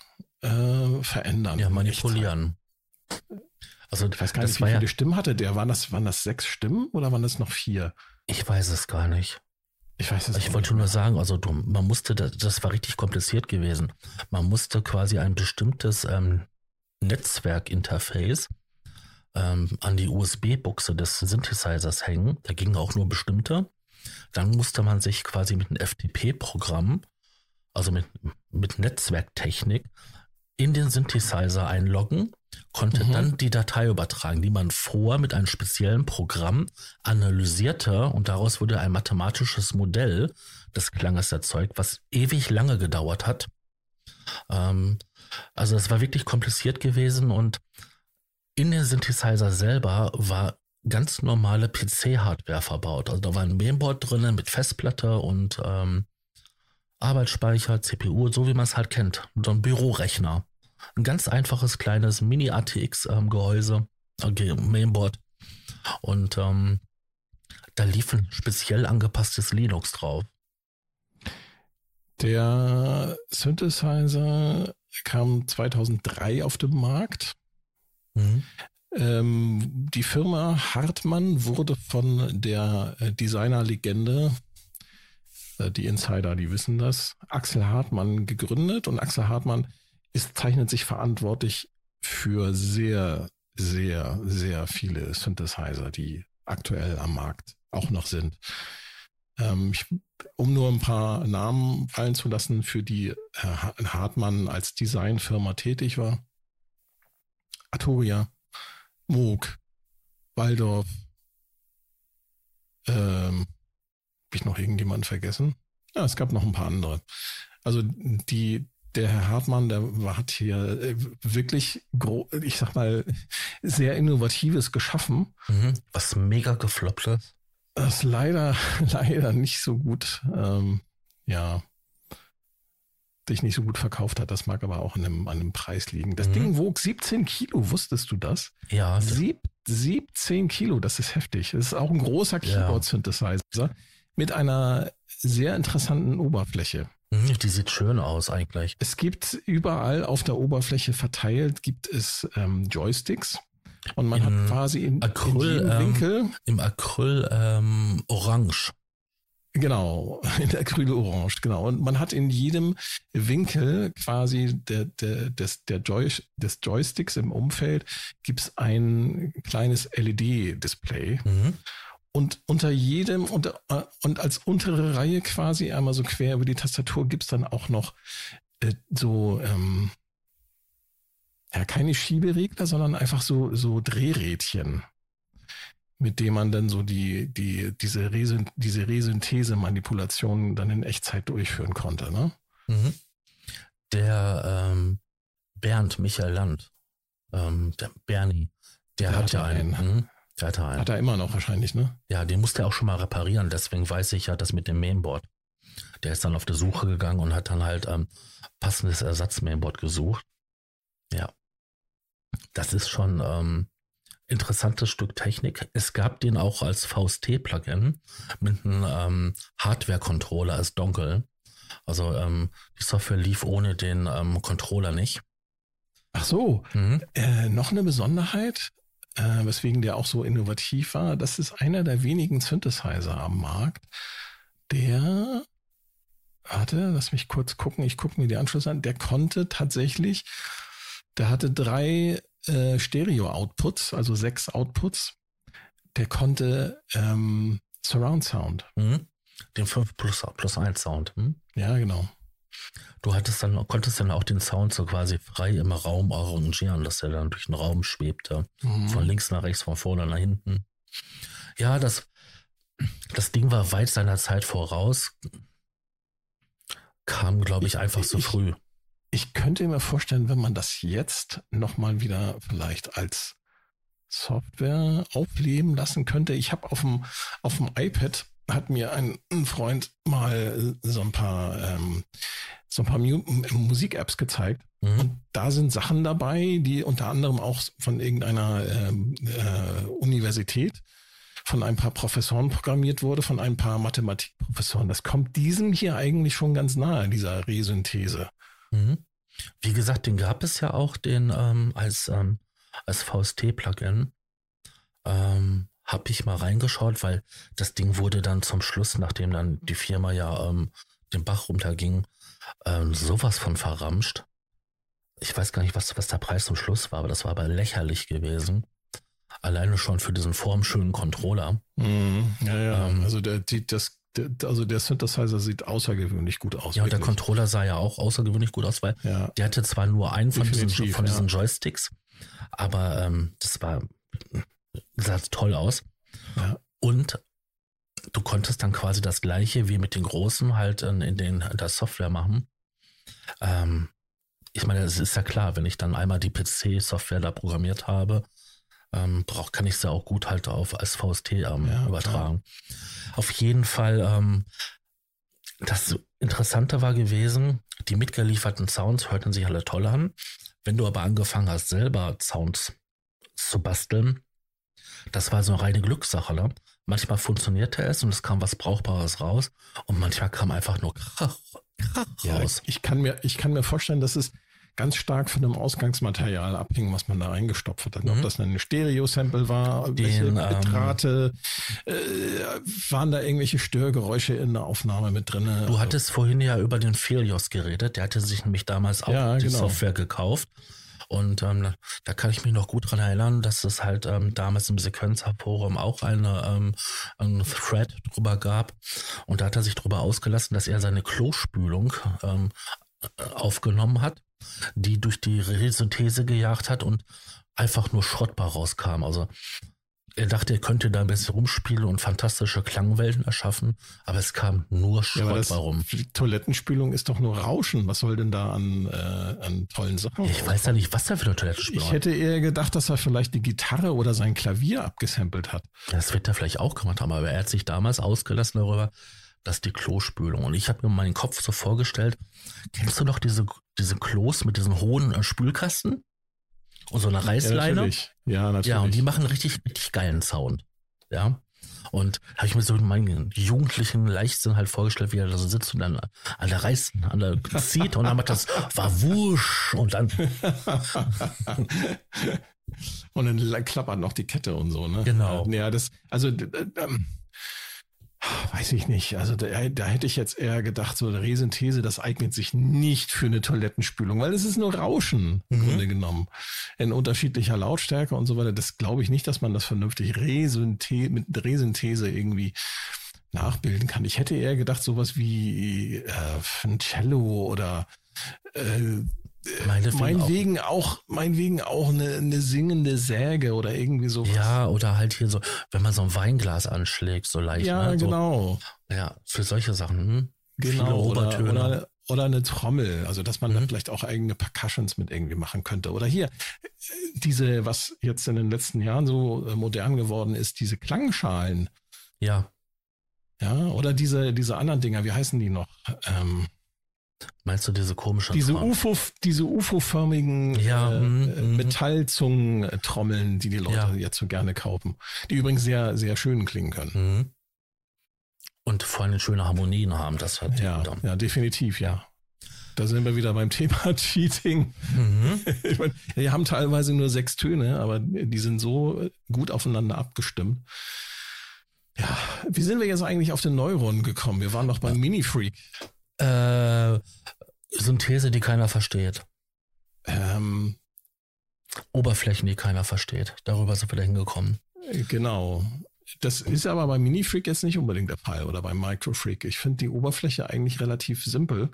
äh, verändern. Ja, manipulieren. Also ich weiß gar nicht, wie viele ja, Stimmen hatte der. Waren das, waren das sechs Stimmen oder waren das noch vier? Ich weiß es gar nicht. Ich weiß es Ich wollte nur sagen, also du, man musste, das war richtig kompliziert gewesen. Man musste quasi ein bestimmtes ähm, Netzwerkinterface ähm, an die USB-Buchse des Synthesizers hängen. Da gingen auch nur bestimmte. Dann musste man sich quasi mit einem FTP-Programm, also mit, mit Netzwerktechnik, in den Synthesizer einloggen, konnte mhm. dann die Datei übertragen, die man vor mit einem speziellen Programm analysierte und daraus wurde ein mathematisches Modell des Klanges erzeugt, was ewig lange gedauert hat. Ähm, also es war wirklich kompliziert gewesen und in den Synthesizer selber war ganz normale PC-Hardware verbaut. Also da war ein Mainboard drinnen mit Festplatte und ähm, Arbeitsspeicher, CPU, so wie man es halt kennt. So ein Bürorechner. Ein ganz einfaches kleines Mini-ATX-Gehäuse, ähm, Mainboard. Und ähm, da lief ein speziell angepasstes Linux drauf. Der Synthesizer kam 2003 auf den Markt. Mhm. Ähm, die Firma Hartmann wurde von der äh, Designerlegende, äh, die Insider, die wissen das, Axel Hartmann gegründet und Axel Hartmann ist, zeichnet sich verantwortlich für sehr, sehr, sehr viele Synthesizer, die aktuell am Markt auch noch sind. Ähm, ich, um nur ein paar Namen fallen zu lassen, für die Herr Hartmann als Designfirma tätig war. Arturia, Moog, Waldorf, ähm, habe ich noch irgendjemanden vergessen? Ja, es gab noch ein paar andere. Also die, der Herr Hartmann, der hat hier äh, wirklich, ich sag mal, sehr Innovatives geschaffen. Mhm, was mega gefloppt ist. Das leider, leider nicht so gut, ähm, ja, sich nicht so gut verkauft hat. Das mag aber auch an einem, an einem Preis liegen. Das mhm. Ding wog 17 Kilo, wusstest du das? Ja. Sieb, 17 Kilo, das ist heftig. Das ist auch ein großer Keyboard-Synthesizer ja. mit einer sehr interessanten Oberfläche. Mhm, die sieht schön aus eigentlich. Es gibt überall auf der Oberfläche verteilt, gibt es ähm, Joysticks. Und man in hat quasi in, Acryl, in jedem ähm, Winkel. Im Acryl ähm, Orange. Genau, in der Acryl Orange, genau. Und man hat in jedem Winkel quasi der, der, des, der Joy, des Joysticks im Umfeld gibt's ein kleines LED-Display. Mhm. Und unter jedem, und, äh, und als untere Reihe quasi einmal so quer über die Tastatur gibt's dann auch noch äh, so, ähm, ja, keine Schieberegler, sondern einfach so, so Drehrädchen mit dem man dann so die, die, diese, Resyn diese Resynthese-Manipulation dann in Echtzeit durchführen konnte, ne? Mhm. Der ähm, Bernd Michael Land, ähm, der Bernie, der, der hat ja einen. einen. Mhm. Der hatte einen. Hat er immer noch wahrscheinlich, ne? Ja, den musste er auch schon mal reparieren, deswegen weiß ich ja das mit dem Mainboard. Der ist dann auf der Suche gegangen und hat dann halt ähm, passendes Ersatz-Mainboard gesucht. Ja. Das ist schon, ähm, interessantes Stück Technik. Es gab den auch als VST-Plugin mit einem ähm, Hardware-Controller als Dongle. Also ähm, die Software lief ohne den ähm, Controller nicht. Ach so, mhm. äh, noch eine Besonderheit, äh, weswegen der auch so innovativ war. Das ist einer der wenigen Synthesizer am Markt, der, warte, lass mich kurz gucken, ich gucke mir die Anschluss an, der konnte tatsächlich, der hatte drei äh, Stereo-Outputs, also sechs Outputs. Der konnte ähm, Surround Sound. Mhm. Den 5 plus, plus 1 Sound. Hm? Ja, genau. Du hattest dann, konntest dann auch den Sound so quasi frei im Raum arrangieren, dass er dann durch den Raum schwebte. Mhm. Von links nach rechts, von vorne nach hinten. Ja, das, das Ding war weit seiner Zeit voraus, kam, glaube ich, einfach zu so früh. Ich könnte mir vorstellen, wenn man das jetzt nochmal wieder vielleicht als Software aufleben lassen könnte. Ich habe auf dem, auf dem iPad hat mir ein, ein Freund mal so ein paar, ähm, so ein paar Musik-Apps gezeigt. Mhm. Und da sind Sachen dabei, die unter anderem auch von irgendeiner ähm, äh, Universität von ein paar Professoren programmiert wurde, von ein paar Mathematikprofessoren. Das kommt diesem hier eigentlich schon ganz nahe, dieser Resynthese. Mhm. Wie gesagt, den gab es ja auch den ähm, als, ähm, als VST-Plugin. Ähm, habe ich mal reingeschaut, weil das Ding wurde dann zum Schluss, nachdem dann die Firma ja ähm, den Bach runterging, ähm, sowas von verramscht. Ich weiß gar nicht, was, was der Preis zum Schluss war, aber das war aber lächerlich gewesen. Alleine schon für diesen formschönen Controller. Mm, ja, ja. Ähm, also der, die, das, also der Synthesizer sieht außergewöhnlich gut aus. Ja, und der Controller sah ja auch außergewöhnlich gut aus, weil ja. der hatte zwar nur einen von diesen, von diesen Joysticks, aber ähm, das war sah toll aus. Ja. Und du konntest dann quasi das gleiche wie mit den großen halt in, in den in der Software machen. Ähm, ich meine, es ist ja klar, wenn ich dann einmal die PC-Software da programmiert habe, ähm, brauch, kann ich es ja auch gut halt auf als VST ähm, ja, übertragen. Klar. Auf jeden Fall, ähm, das Interessante war gewesen, die mitgelieferten Sounds hörten sich alle toll an. Wenn du aber angefangen hast, selber Sounds zu basteln, das war so eine reine Glückssache. Ne? Manchmal funktionierte es und es kam was Brauchbares raus und manchmal kam einfach nur Krach, Krach ja, raus. Ich kann, mir, ich kann mir vorstellen, dass es ganz stark von dem Ausgangsmaterial abhing, was man da reingestopft hat. Mhm. Ob das ein Stereo-Sample war, Den, welche Bitrate, ähm, äh, waren da irgendwelche Störgeräusche in der Aufnahme mit drin? Du hattest vorhin ja über den Felios geredet. Der hatte sich nämlich damals auch ja, die genau. Software gekauft. Und ähm, da kann ich mich noch gut dran erinnern, dass es halt ähm, damals im Sequencer-Forum auch eine, ähm, einen Thread drüber gab. Und da hat er sich drüber ausgelassen, dass er seine Klospülung ähm, aufgenommen hat, die durch die Resynthese gejagt hat und einfach nur schrottbar rauskam. Also er dachte, er könnte da ein bisschen rumspielen und fantastische Klangwelten erschaffen, aber es kam nur Schrott ja, rum. Toilettenspülung ist doch nur Rauschen. Was soll denn da an, äh, an tollen Sachen? Ich weiß ja nicht, was er für eine Toilettenspülung Ich hätte eher gedacht, dass er vielleicht die Gitarre oder sein Klavier abgesampelt hat. Das wird er vielleicht auch gemacht haben, aber er hat sich damals ausgelassen darüber, dass die Klospülung. Und ich habe mir meinen Kopf so vorgestellt, kennst du doch diese, diese Klos mit diesen hohen äh, Spülkasten? und so eine Reißleine. Ja, natürlich. Ja, natürlich. Ja, und die machen richtig, richtig geilen Sound. Ja. Und habe ich mir so meinen jugendlichen Leichtsinn halt vorgestellt, wie er da so sitzt und dann an der Reiß, an der zieht und dann macht das, war wusch und dann. und dann klappert noch die Kette und so, ne? Genau. Ja, das, also, ähm, Weiß ich nicht. Also da, da, hätte ich jetzt eher gedacht, so eine Resynthese, das eignet sich nicht für eine Toilettenspülung, weil es ist nur Rauschen im mhm. Grunde genommen. In unterschiedlicher Lautstärke und so weiter. Das glaube ich nicht, dass man das vernünftig Resynthese, mit Resynthese irgendwie nachbilden kann. Ich hätte eher gedacht, sowas wie äh, ein Cello oder äh, meinetwegen auch, auch, meinetwegen auch eine, eine singende Säge oder irgendwie so. Ja, oder halt hier so, wenn man so ein Weinglas anschlägt, so leicht. Ja, ne? so, genau. Ja, für solche Sachen. Hm? Genau. Oder, oder, oder, eine Trommel, also dass man mhm. da vielleicht auch eigene Percussions mit irgendwie machen könnte. Oder hier, diese, was jetzt in den letzten Jahren so äh, modern geworden ist, diese Klangschalen. Ja. Ja, oder diese, diese anderen Dinger, wie heißen die noch? Ähm, Meinst du diese komische diese UFO, diese UFO-förmigen ja, äh, mm, mm. Metallzungen-Trommeln, die die Leute ja. jetzt so gerne kaufen, die übrigens sehr, sehr schön klingen können. Mhm. Und vor allem schöne Harmonien haben, das hat ja, ja, definitiv, ja. Da sind wir wieder beim Thema Cheating. Mhm. Ich meine, die haben teilweise nur sechs Töne, aber die sind so gut aufeinander abgestimmt. Ja, wie sind wir jetzt eigentlich auf den Neuron gekommen? Wir waren doch beim Mini-Freak. Äh, Synthese, die keiner versteht. Ähm, Oberflächen, die keiner versteht. Darüber sind wir da hingekommen. Genau. Das ist aber beim Mini-Freak jetzt nicht unbedingt der Fall oder beim Micro-Freak. Ich finde die Oberfläche eigentlich relativ simpel.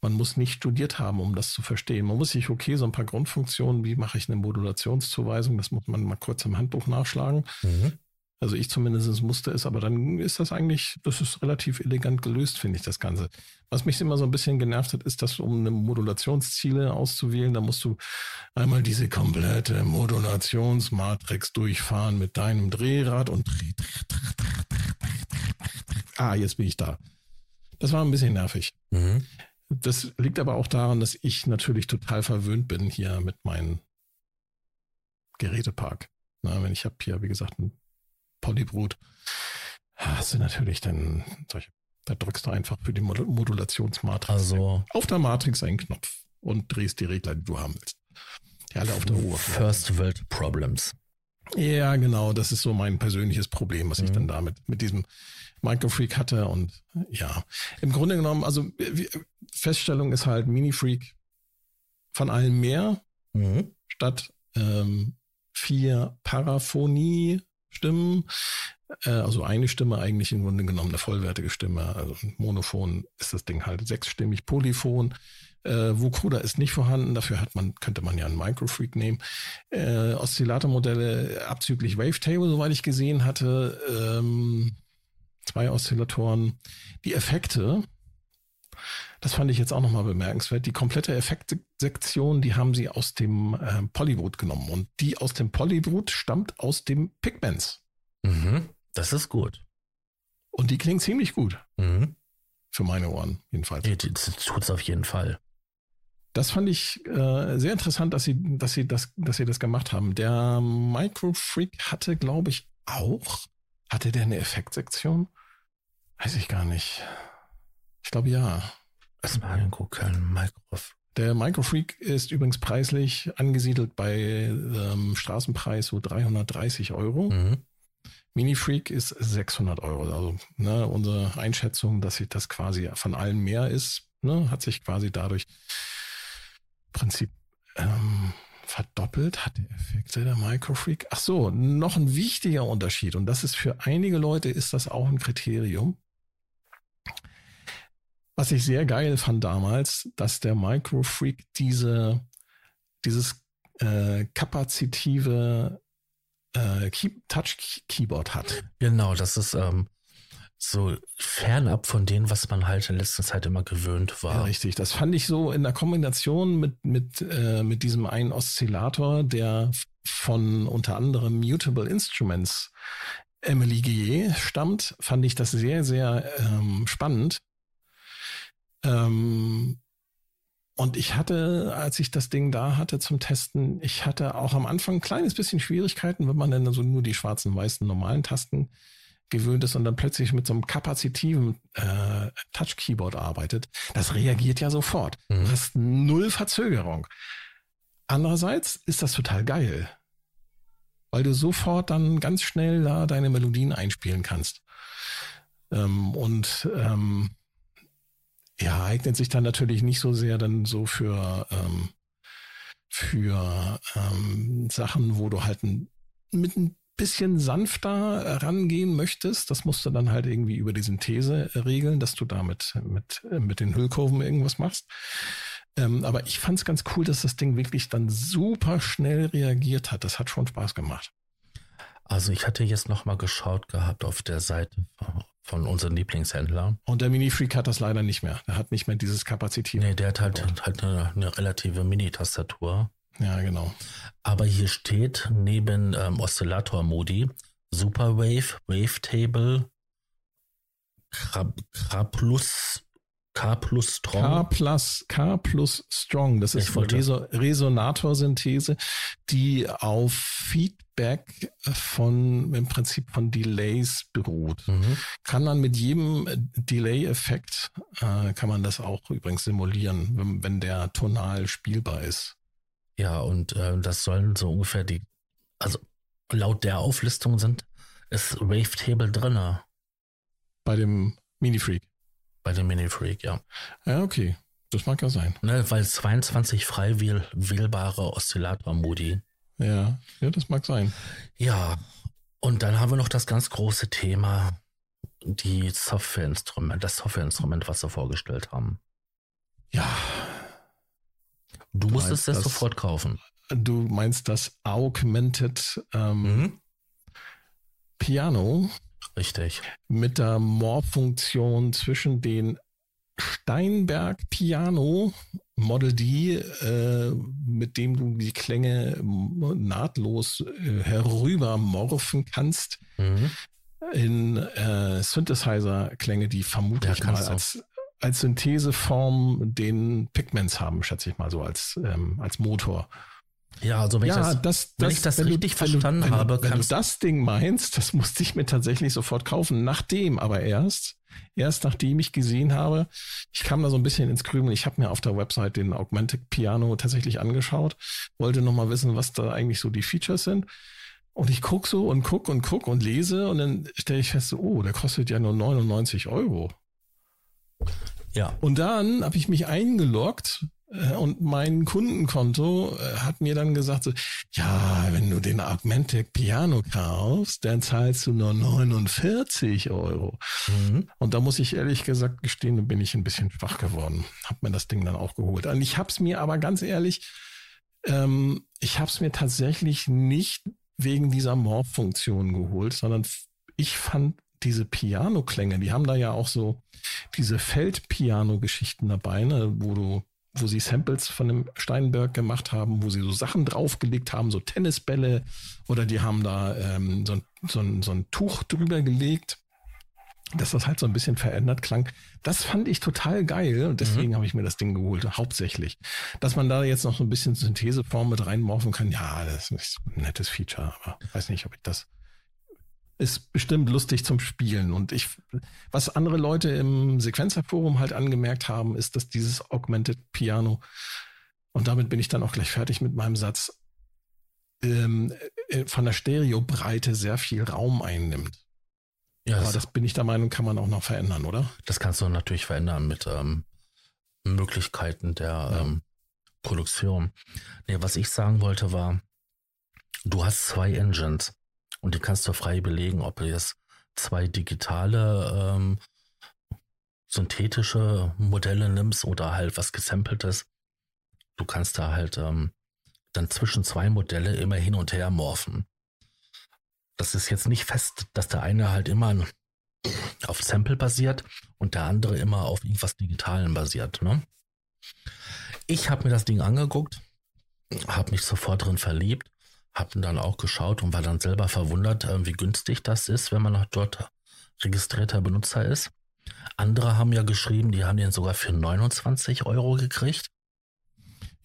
Man muss nicht studiert haben, um das zu verstehen. Man muss sich, okay, so ein paar Grundfunktionen, wie mache ich eine Modulationszuweisung, das muss man mal kurz im Handbuch nachschlagen. Mhm. Also ich zumindest musste es, aber dann ist das eigentlich, das ist relativ elegant gelöst, finde ich, das Ganze. Was mich immer so ein bisschen genervt hat, ist, dass um eine Modulationsziele auszuwählen, da musst du einmal diese komplette Modulationsmatrix durchfahren mit deinem Drehrad und Ah, jetzt bin ich da. Das war ein bisschen nervig. Mhm. Das liegt aber auch daran, dass ich natürlich total verwöhnt bin hier mit meinem Gerätepark. Na, wenn ich habe hier, wie gesagt, ein Polybrut, hast du natürlich dann solche, da drückst du einfach für die Modulationsmatrix also, auf der Matrix einen Knopf und drehst die Regler, die du haben willst. Die alle auf der Oberfläche. First World Problems. Ja, genau. Das ist so mein persönliches Problem, was mhm. ich dann damit mit diesem Microfreak hatte. Und ja, im Grunde genommen, also Feststellung ist halt Mini-Freak von allem mehr mhm. statt ähm, vier Paraphonie-Stimmen. Äh, also eine Stimme eigentlich im Grunde genommen eine vollwertige Stimme. Also Monophon ist das Ding halt sechsstimmig, Polyphon. Äh, Vocoder ist nicht vorhanden, dafür hat man, könnte man ja einen Microfreak nehmen. Äh, Oszillatormodelle abzüglich Wavetable, soweit ich gesehen hatte. Ähm, zwei Oszillatoren. Die Effekte, das fand ich jetzt auch nochmal bemerkenswert. Die komplette Effektsektion, die haben sie aus dem äh, Polybrut genommen. Und die aus dem Polybrut stammt aus dem Pigments. Mhm, das ist gut. Und die klingt ziemlich gut. Mhm. Für meine Ohren, jedenfalls. Tut es auf jeden Fall. Das fand ich äh, sehr interessant, dass sie, dass sie das, dass sie das gemacht haben. Der Microfreak hatte, glaube ich, auch. Hatte der eine Effektsektion? Weiß ich gar nicht. Ich glaube ja. Was mal angucken, Microfreak. Der Microfreak ist übrigens preislich angesiedelt bei ähm, Straßenpreis so 330 Euro. Mhm. Mini-Freak ist 600 Euro. Also ne, unsere Einschätzung, dass sich das quasi von allen mehr ist, ne, hat sich quasi dadurch Prinzip ähm, verdoppelt. Hat der Effekte der Microfreak? Ach so, noch ein wichtiger Unterschied. Und das ist für einige Leute ist das auch ein Kriterium. Was ich sehr geil fand damals, dass der Microfreak diese, dieses äh, kapazitive äh, Key Touch-Keyboard hat. Genau, das ist ähm, so fernab von dem, was man halt in letzter Zeit immer gewöhnt war. Ja, richtig. Das fand ich so in der Kombination mit, mit, äh, mit diesem einen Oszillator, der von unter anderem Mutable Instruments Emily Guillet stammt, fand ich das sehr, sehr ähm, spannend. Ähm, und ich hatte, als ich das Ding da hatte zum Testen, ich hatte auch am Anfang ein kleines bisschen Schwierigkeiten, wenn man dann so nur die schwarzen, weißen, normalen Tasten gewöhnt ist und dann plötzlich mit so einem kapazitiven äh, Touch-Keyboard arbeitet. Das reagiert ja sofort. Mhm. Du hast null Verzögerung. Andererseits ist das total geil, weil du sofort dann ganz schnell da deine Melodien einspielen kannst. Ähm, und ähm, ja, eignet sich dann natürlich nicht so sehr dann so für, ähm, für ähm, Sachen, wo du halt ein, mit ein bisschen sanfter rangehen möchtest. Das musst du dann halt irgendwie über die Synthese regeln, dass du damit mit, mit den Hüllkurven irgendwas machst. Ähm, aber ich fand es ganz cool, dass das Ding wirklich dann super schnell reagiert hat. Das hat schon Spaß gemacht. Also ich hatte jetzt noch mal geschaut gehabt auf der Seite von unseren Lieblingshändlern. Und der Mini-Freak hat das leider nicht mehr. Der hat nicht mehr dieses Kapazität. Nee, der hat halt, halt eine, eine relative Mini-Tastatur. Ja, genau. Aber hier steht neben ähm, Oszillator-Modi Superwave, Wavetable, K, K plus K plus Strong. K plus, K plus Strong. Das ist Reso Resonatorsynthese, die auf Feedback von, im Prinzip von Delays beruht. Mhm. Kann man mit jedem Delay-Effekt, äh, kann man das auch übrigens simulieren, wenn, wenn der tonal spielbar ist. Ja, und äh, das sollen so ungefähr die, also laut der Auflistung sind, ist Wavetable drinne. Bei dem Mini-Freak. Bei dem Mini-Freak, ja. Ja, okay. Das mag ja sein. Ne, weil 22 frei wähl wählbare Oszillator-Modi. Ja, ja, das mag sein. Ja, und dann haben wir noch das ganz große Thema, die Softwareinstrument, das Softwareinstrument, was sie vorgestellt haben. Ja. Du, du musstest das, sofort kaufen. Du meinst das Augmented ähm, mhm. Piano. Richtig. Mit der Morph-Funktion zwischen den Steinberg Piano Model D, äh, mit dem du die Klänge nahtlos äh, herüber morphen kannst mhm. in äh, Synthesizer-Klänge, die vermutlich ja, mal als, als Syntheseform den Pigments haben, schätze ich mal so als, ähm, als Motor. Ja, also wenn ja, ich das, das, wenn ich das richtig du, verstanden wenn habe, du, wenn du das Ding meinst, das musste ich mir tatsächlich sofort kaufen, nachdem aber erst, erst nachdem ich gesehen habe, ich kam da so ein bisschen ins Krümel, ich habe mir auf der Website den Augmented Piano tatsächlich angeschaut, wollte nochmal wissen, was da eigentlich so die Features sind. Und ich guck so und guck und guck und lese und dann stelle ich fest, oh, der kostet ja nur 99 Euro. Ja. Und dann habe ich mich eingeloggt und mein Kundenkonto äh, hat mir dann gesagt, so, ja, wenn du den Augmented Piano kaufst, dann zahlst du nur 49 Euro. Mhm. Und da muss ich ehrlich gesagt gestehen, da bin ich ein bisschen schwach geworden. Hab mir das Ding dann auch geholt. Und ich habe es mir aber ganz ehrlich, ähm, ich habe es mir tatsächlich nicht wegen dieser Morph-Funktion geholt, sondern ich fand diese Piano-Klänge, die haben da ja auch so diese Feldpiano-Geschichten dabei, ne, wo du wo sie Samples von dem Steinberg gemacht haben, wo sie so Sachen draufgelegt haben, so Tennisbälle oder die haben da ähm, so, ein, so, so ein Tuch drüber gelegt, dass das halt so ein bisschen verändert klang. Das fand ich total geil und deswegen mhm. habe ich mir das Ding geholt, hauptsächlich. Dass man da jetzt noch so ein bisschen Syntheseform mit reinmorphen kann, ja, das ist ein nettes Feature, aber ich weiß nicht, ob ich das ist bestimmt lustig zum Spielen. Und ich, was andere Leute im Sequenzerforum halt angemerkt haben, ist, dass dieses Augmented Piano, und damit bin ich dann auch gleich fertig mit meinem Satz, ähm, äh, von der Stereobreite sehr viel Raum einnimmt. Ja, Aber das, das, bin ich der Meinung, kann man auch noch verändern, oder? Das kannst du natürlich verändern mit ähm, Möglichkeiten der ja. ähm, Produktion. Nee, was ich sagen wollte war, du hast zwei Engines. Und die kannst du frei belegen, ob du jetzt zwei digitale ähm, synthetische Modelle nimmst oder halt was gesampeltes. Du kannst da halt ähm, dann zwischen zwei Modelle immer hin und her morphen. Das ist jetzt nicht fest, dass der eine halt immer auf Sample basiert und der andere immer auf irgendwas Digitalen basiert. Ne? Ich habe mir das Ding angeguckt, habe mich sofort drin verliebt habe dann auch geschaut und war dann selber verwundert, äh, wie günstig das ist, wenn man dort registrierter Benutzer ist. Andere haben ja geschrieben, die haben den sogar für 29 Euro gekriegt.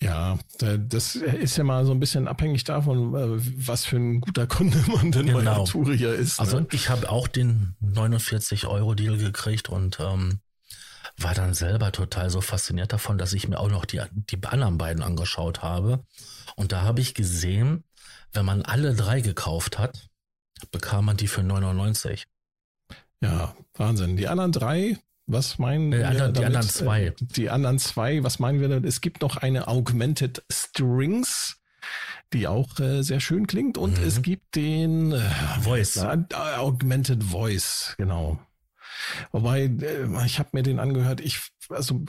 Ja, das ist ja mal so ein bisschen abhängig davon, äh, was für ein guter Kunde man denn genau. bei Arturia ist. Also ne? Also ich habe auch den 49 Euro Deal gekriegt und ähm, war dann selber total so fasziniert davon, dass ich mir auch noch die, die anderen beiden angeschaut habe. Und da habe ich gesehen, wenn man alle drei gekauft hat, bekam man die für 99. Ja, Wahnsinn. Die anderen drei, was meinen äh, wir? Anderen, die anderen zwei. Äh, die anderen zwei, was meinen wir damit? Es gibt noch eine Augmented Strings, die auch äh, sehr schön klingt. Und mhm. es gibt den äh, Voice. Augmented Voice, genau. Wobei, äh, ich habe mir den angehört, ich, also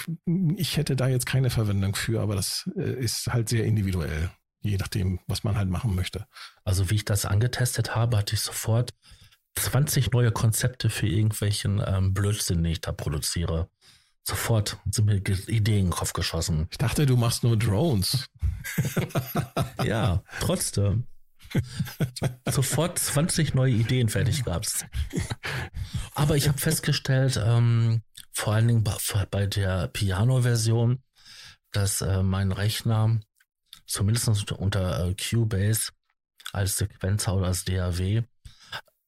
ich hätte da jetzt keine Verwendung für, aber das äh, ist halt sehr individuell je nachdem, was man halt machen möchte. Also wie ich das angetestet habe, hatte ich sofort 20 neue Konzepte für irgendwelchen ähm, Blödsinn, den ich da produziere. Sofort sind mir Ideen in den Kopf geschossen. Ich dachte, du machst nur Drones. ja, trotzdem. Sofort 20 neue Ideen fertig gab's. Aber ich habe festgestellt, ähm, vor allen Dingen bei, bei der Piano-Version, dass äh, mein Rechner zumindest unter äh, Cubase als Sequenzer oder als DAW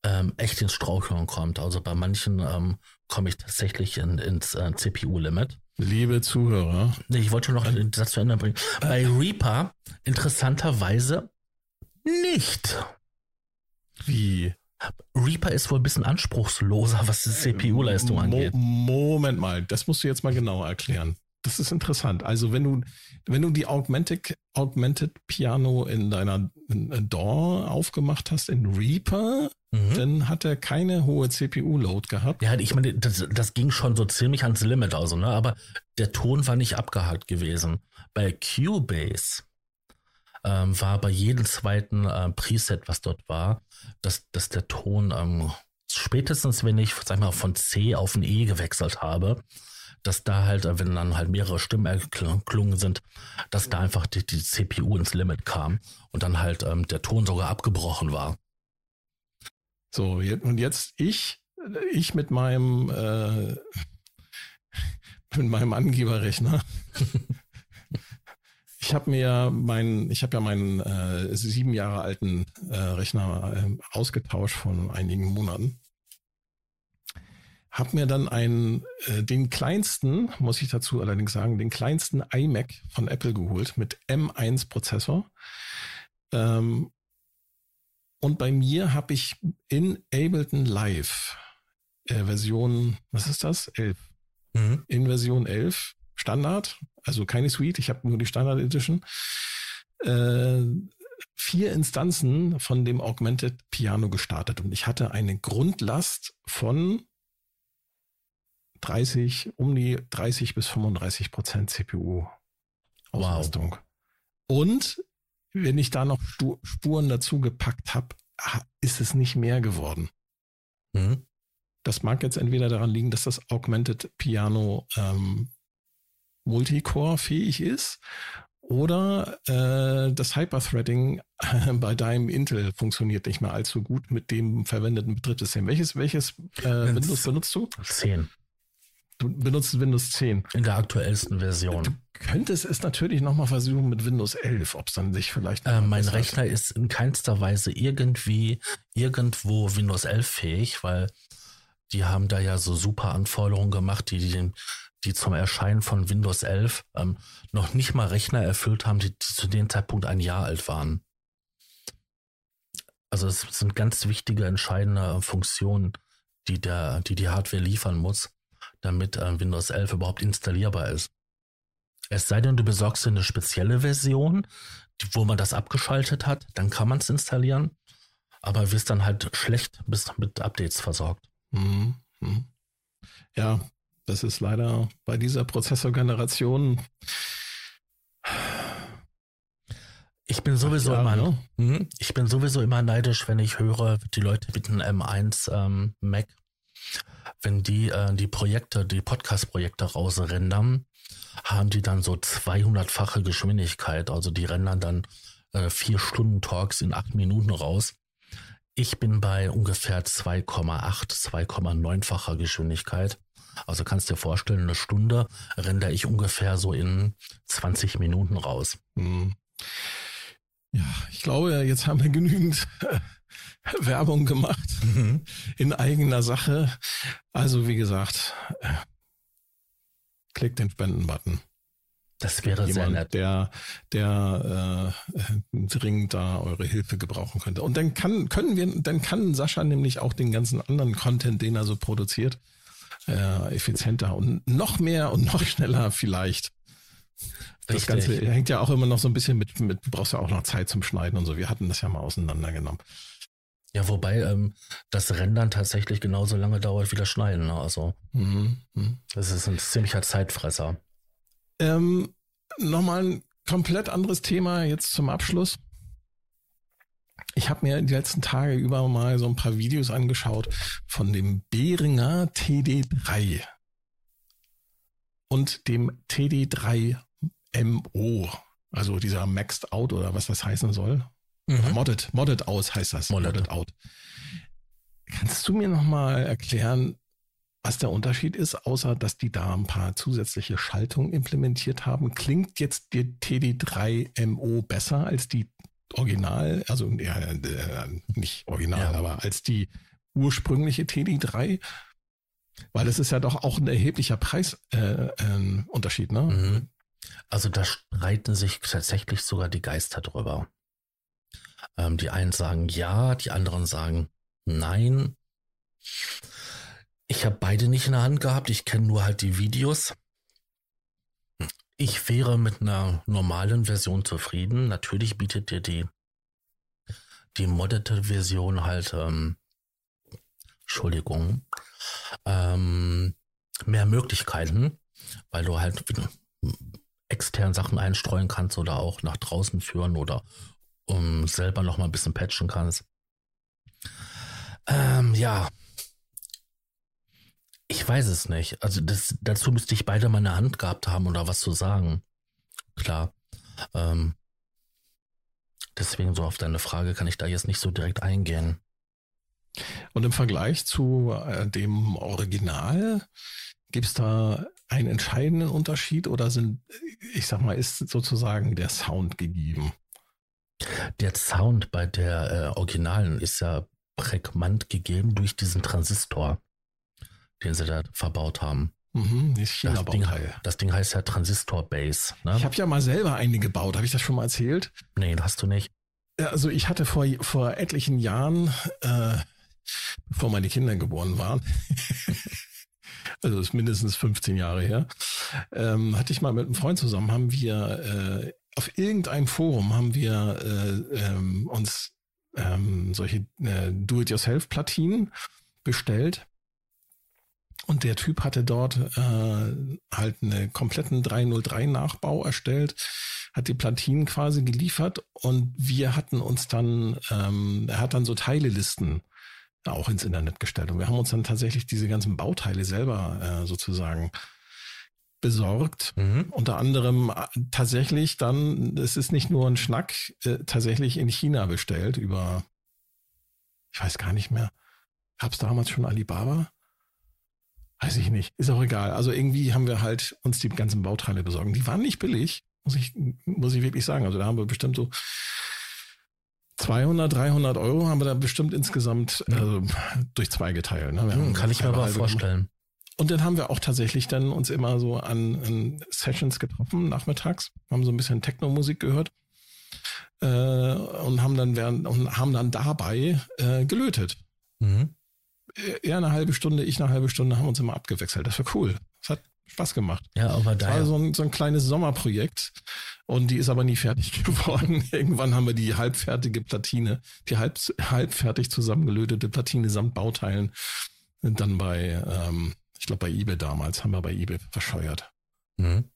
ähm, echt ins Straucheln kommt. Also bei manchen ähm, komme ich tatsächlich in, ins äh, CPU-Limit. Liebe Zuhörer. Nee, ich wollte noch den Satz zu Ende bringen. Bei Reaper interessanterweise nicht. Wie? Reaper ist wohl ein bisschen anspruchsloser, was die CPU-Leistung angeht. Moment mal, das musst du jetzt mal genauer erklären. Das ist interessant. Also wenn du, wenn du die Augmented, Augmented Piano in deiner DAW aufgemacht hast in Reaper, mhm. dann hat er keine hohe CPU-Load gehabt. Ja, ich meine, das, das ging schon so ziemlich ans Limit, also, ne? Aber der Ton war nicht abgehakt gewesen. Bei Cubase ähm, war bei jedem zweiten äh, Preset, was dort war, dass, dass der Ton ähm, spätestens, wenn ich, sag mal, von C auf ein E gewechselt habe, dass da halt, wenn dann halt mehrere Stimmen erklungen sind, dass da einfach die, die CPU ins Limit kam und dann halt ähm, der Ton sogar abgebrochen war. So, und jetzt ich, ich mit meinem, äh, mit meinem Angeberrechner. ich habe mir meinen, ich habe ja meinen äh, sieben Jahre alten äh, Rechner äh, ausgetauscht von einigen Monaten habe mir dann einen, äh, den kleinsten, muss ich dazu allerdings sagen, den kleinsten iMac von Apple geholt mit M1-Prozessor. Ähm, und bei mir habe ich in Ableton Live äh, Version, was ist das? 11. Mhm. In Version 11 Standard, also keine Suite, ich habe nur die Standard Edition. Äh, vier Instanzen von dem Augmented Piano gestartet und ich hatte eine Grundlast von 30, um die 30 bis 35 Prozent CPU-Auslastung. Wow. Und wenn ich da noch Spuren dazu gepackt habe, ist es nicht mehr geworden. Mhm. Das mag jetzt entweder daran liegen, dass das Augmented Piano ähm, Multicore fähig ist oder äh, das Hyperthreading äh, bei deinem Intel funktioniert nicht mehr allzu gut mit dem verwendeten Betriebssystem. Welches, welches äh, Windows benutzt du? 10. Du benutzt Windows 10. In der aktuellsten Version. Du könntest es natürlich nochmal versuchen mit Windows 11, ob es dann sich vielleicht. Äh, mein Rechner hat. ist in keinster Weise irgendwie irgendwo Windows 11 fähig, weil die haben da ja so super Anforderungen gemacht, die, die, die zum Erscheinen von Windows 11 ähm, noch nicht mal Rechner erfüllt haben, die, die zu dem Zeitpunkt ein Jahr alt waren. Also es sind ganz wichtige, entscheidende Funktionen, die der, die die Hardware liefern muss damit äh, Windows 11 überhaupt installierbar ist. Es sei denn, du besorgst dir eine spezielle Version, wo man das abgeschaltet hat, dann kann man es installieren, aber wirst dann halt schlecht bis mit Updates versorgt. Mhm. mhm. Ja, das ist leider bei dieser Prozessorgeneration. Ich bin sowieso Jahre, immer, ne? Mhm. ich bin sowieso immer neidisch, wenn ich höre, die Leute mit einem M1 ähm, Mac wenn die äh, die Projekte, die Podcast-Projekte rausrendern, haben die dann so 200-fache Geschwindigkeit. Also die rendern dann äh, vier Stunden Talks in acht Minuten raus. Ich bin bei ungefähr 2,8, 2,9-facher Geschwindigkeit. Also kannst dir vorstellen, eine Stunde render ich ungefähr so in 20 Minuten raus. Hm. Ja, ich glaube, jetzt haben wir genügend Werbung gemacht mhm. in eigener Sache. Also wie gesagt, äh, klickt den Spenden-Button. Das wäre Jemand, sehr nett. Der, der äh, dringend da eure Hilfe gebrauchen könnte. Und dann kann, können wir, dann kann Sascha nämlich auch den ganzen anderen Content, den er so produziert, äh, effizienter und noch mehr und noch schneller vielleicht. Das Richtig. Ganze hängt ja auch immer noch so ein bisschen mit, mit, du brauchst ja auch noch Zeit zum Schneiden und so. Wir hatten das ja mal auseinandergenommen. Ja, wobei ähm, das Rendern tatsächlich genauso lange dauert wie das Schneiden. Ne? Also mhm. Mhm. das ist ein ziemlicher Zeitfresser. Ähm, Nochmal ein komplett anderes Thema jetzt zum Abschluss. Ich habe mir die letzten Tage über mal so ein paar Videos angeschaut von dem Behringer TD3 und dem TD3 MO, also dieser Maxed Out oder was das heißen soll. Mhm. Modded, modded aus heißt das. Modded, modded out. Kannst du mir nochmal erklären, was der Unterschied ist, außer dass die da ein paar zusätzliche Schaltungen implementiert haben? Klingt jetzt die TD3MO besser als die Original, also ja, äh, nicht Original, ja. aber als die ursprüngliche TD3? Weil es ist ja doch auch ein erheblicher Preisunterschied, äh, äh, ne? Mhm. Also da streiten sich tatsächlich sogar die Geister drüber. Ähm, die einen sagen ja, die anderen sagen nein. Ich habe beide nicht in der Hand gehabt. Ich kenne nur halt die Videos. Ich wäre mit einer normalen Version zufrieden. Natürlich bietet dir die, die moddete Version halt, ähm, Entschuldigung, ähm, mehr Möglichkeiten, weil du halt extern Sachen einstreuen kannst oder auch nach draußen führen oder um selber noch mal ein bisschen patchen kannst. Ähm, ja. Ich weiß es nicht. Also das, dazu müsste ich beide mal eine Hand gehabt haben oder was zu sagen. Klar. Ähm, deswegen so auf deine Frage kann ich da jetzt nicht so direkt eingehen. Und im Vergleich zu äh, dem Original, gibt es da einen entscheidenden Unterschied oder sind, ich sag mal, ist sozusagen der Sound gegeben? Der Sound bei der äh, Originalen ist ja prägnant gegeben durch diesen Transistor, den sie da verbaut haben. Mhm, das, Ding, das Ding heißt ja Transistor Base. Ne? Ich habe ja mal selber eine gebaut. Habe ich das schon mal erzählt? Nee, hast du nicht. Also ich hatte vor, vor etlichen Jahren, äh, bevor meine Kinder geboren waren, also ist mindestens 15 Jahre her, ähm, hatte ich mal mit einem Freund zusammen, haben wir äh, auf irgendeinem Forum haben wir äh, ähm, uns ähm, solche äh, Do-it-yourself-Platinen bestellt. Und der Typ hatte dort äh, halt einen kompletten 303-Nachbau erstellt, hat die Platinen quasi geliefert und wir hatten uns dann, ähm, er hat dann so Teilelisten auch ins Internet gestellt. Und wir haben uns dann tatsächlich diese ganzen Bauteile selber äh, sozusagen besorgt. Mhm. Unter anderem äh, tatsächlich dann, es ist nicht nur ein Schnack, äh, tatsächlich in China bestellt über, ich weiß gar nicht mehr, gab es damals schon Alibaba? Weiß ich nicht, ist auch egal. Also irgendwie haben wir halt uns die ganzen Bauteile besorgt. Die waren nicht billig, muss ich, muss ich wirklich sagen. Also da haben wir bestimmt so 200, 300 Euro haben wir da bestimmt insgesamt also, durch zwei geteilt. Ne? Hm, kann ich mir aber vorstellen. Und dann haben wir auch tatsächlich dann uns immer so an, an Sessions getroffen, nachmittags, haben so ein bisschen Techno-Musik gehört äh, und haben dann während und haben dann dabei äh, gelötet. Mhm. Er eine halbe Stunde, ich eine halbe Stunde, haben uns immer abgewechselt. Das war cool. Das hat Spaß gemacht. Ja, aber da. war so ein, so ein kleines Sommerprojekt und die ist aber nie fertig geworden. Irgendwann haben wir die halbfertige Platine, die halb, halbfertig zusammengelötete Platine samt Bauteilen dann bei, ähm, ich glaube bei eBay damals, haben wir bei eBay verscheuert. Mhm.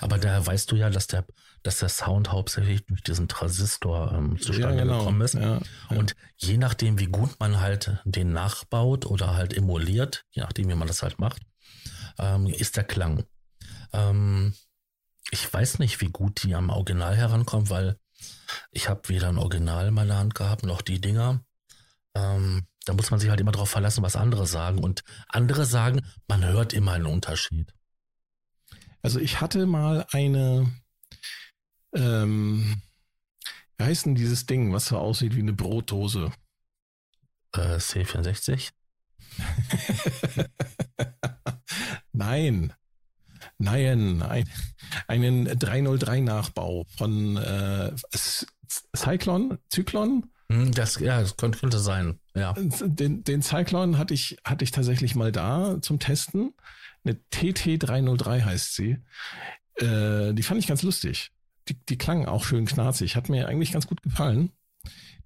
Aber da weißt du ja, dass der, dass der Sound hauptsächlich durch diesen Transistor ähm, zustande ja, genau. gekommen ist. Ja, ja. Und je nachdem, wie gut man halt den nachbaut oder halt emuliert, je nachdem, wie man das halt macht, ähm, ist der Klang. Ähm, ich weiß nicht, wie gut die am Original herankommen, weil ich habe weder ein Original in meiner Hand gehabt, noch die Dinger. Ähm, da muss man sich halt immer darauf verlassen, was andere sagen. Und andere sagen, man hört immer einen Unterschied. Also ich hatte mal eine, ähm, wie heißt denn dieses Ding, was so aussieht wie eine Brotdose? Äh, C64? Nein. Nein, ein, einen 303-Nachbau von äh, Cyclone, Zyklon. Hm, das, ja, das könnte, könnte sein, ja. Den, den Cyclone hatte ich, hatte ich tatsächlich mal da zum Testen. Eine TT303 heißt sie. Äh, die fand ich ganz lustig. Die, die klang auch schön knarzig. Hat mir eigentlich ganz gut gefallen.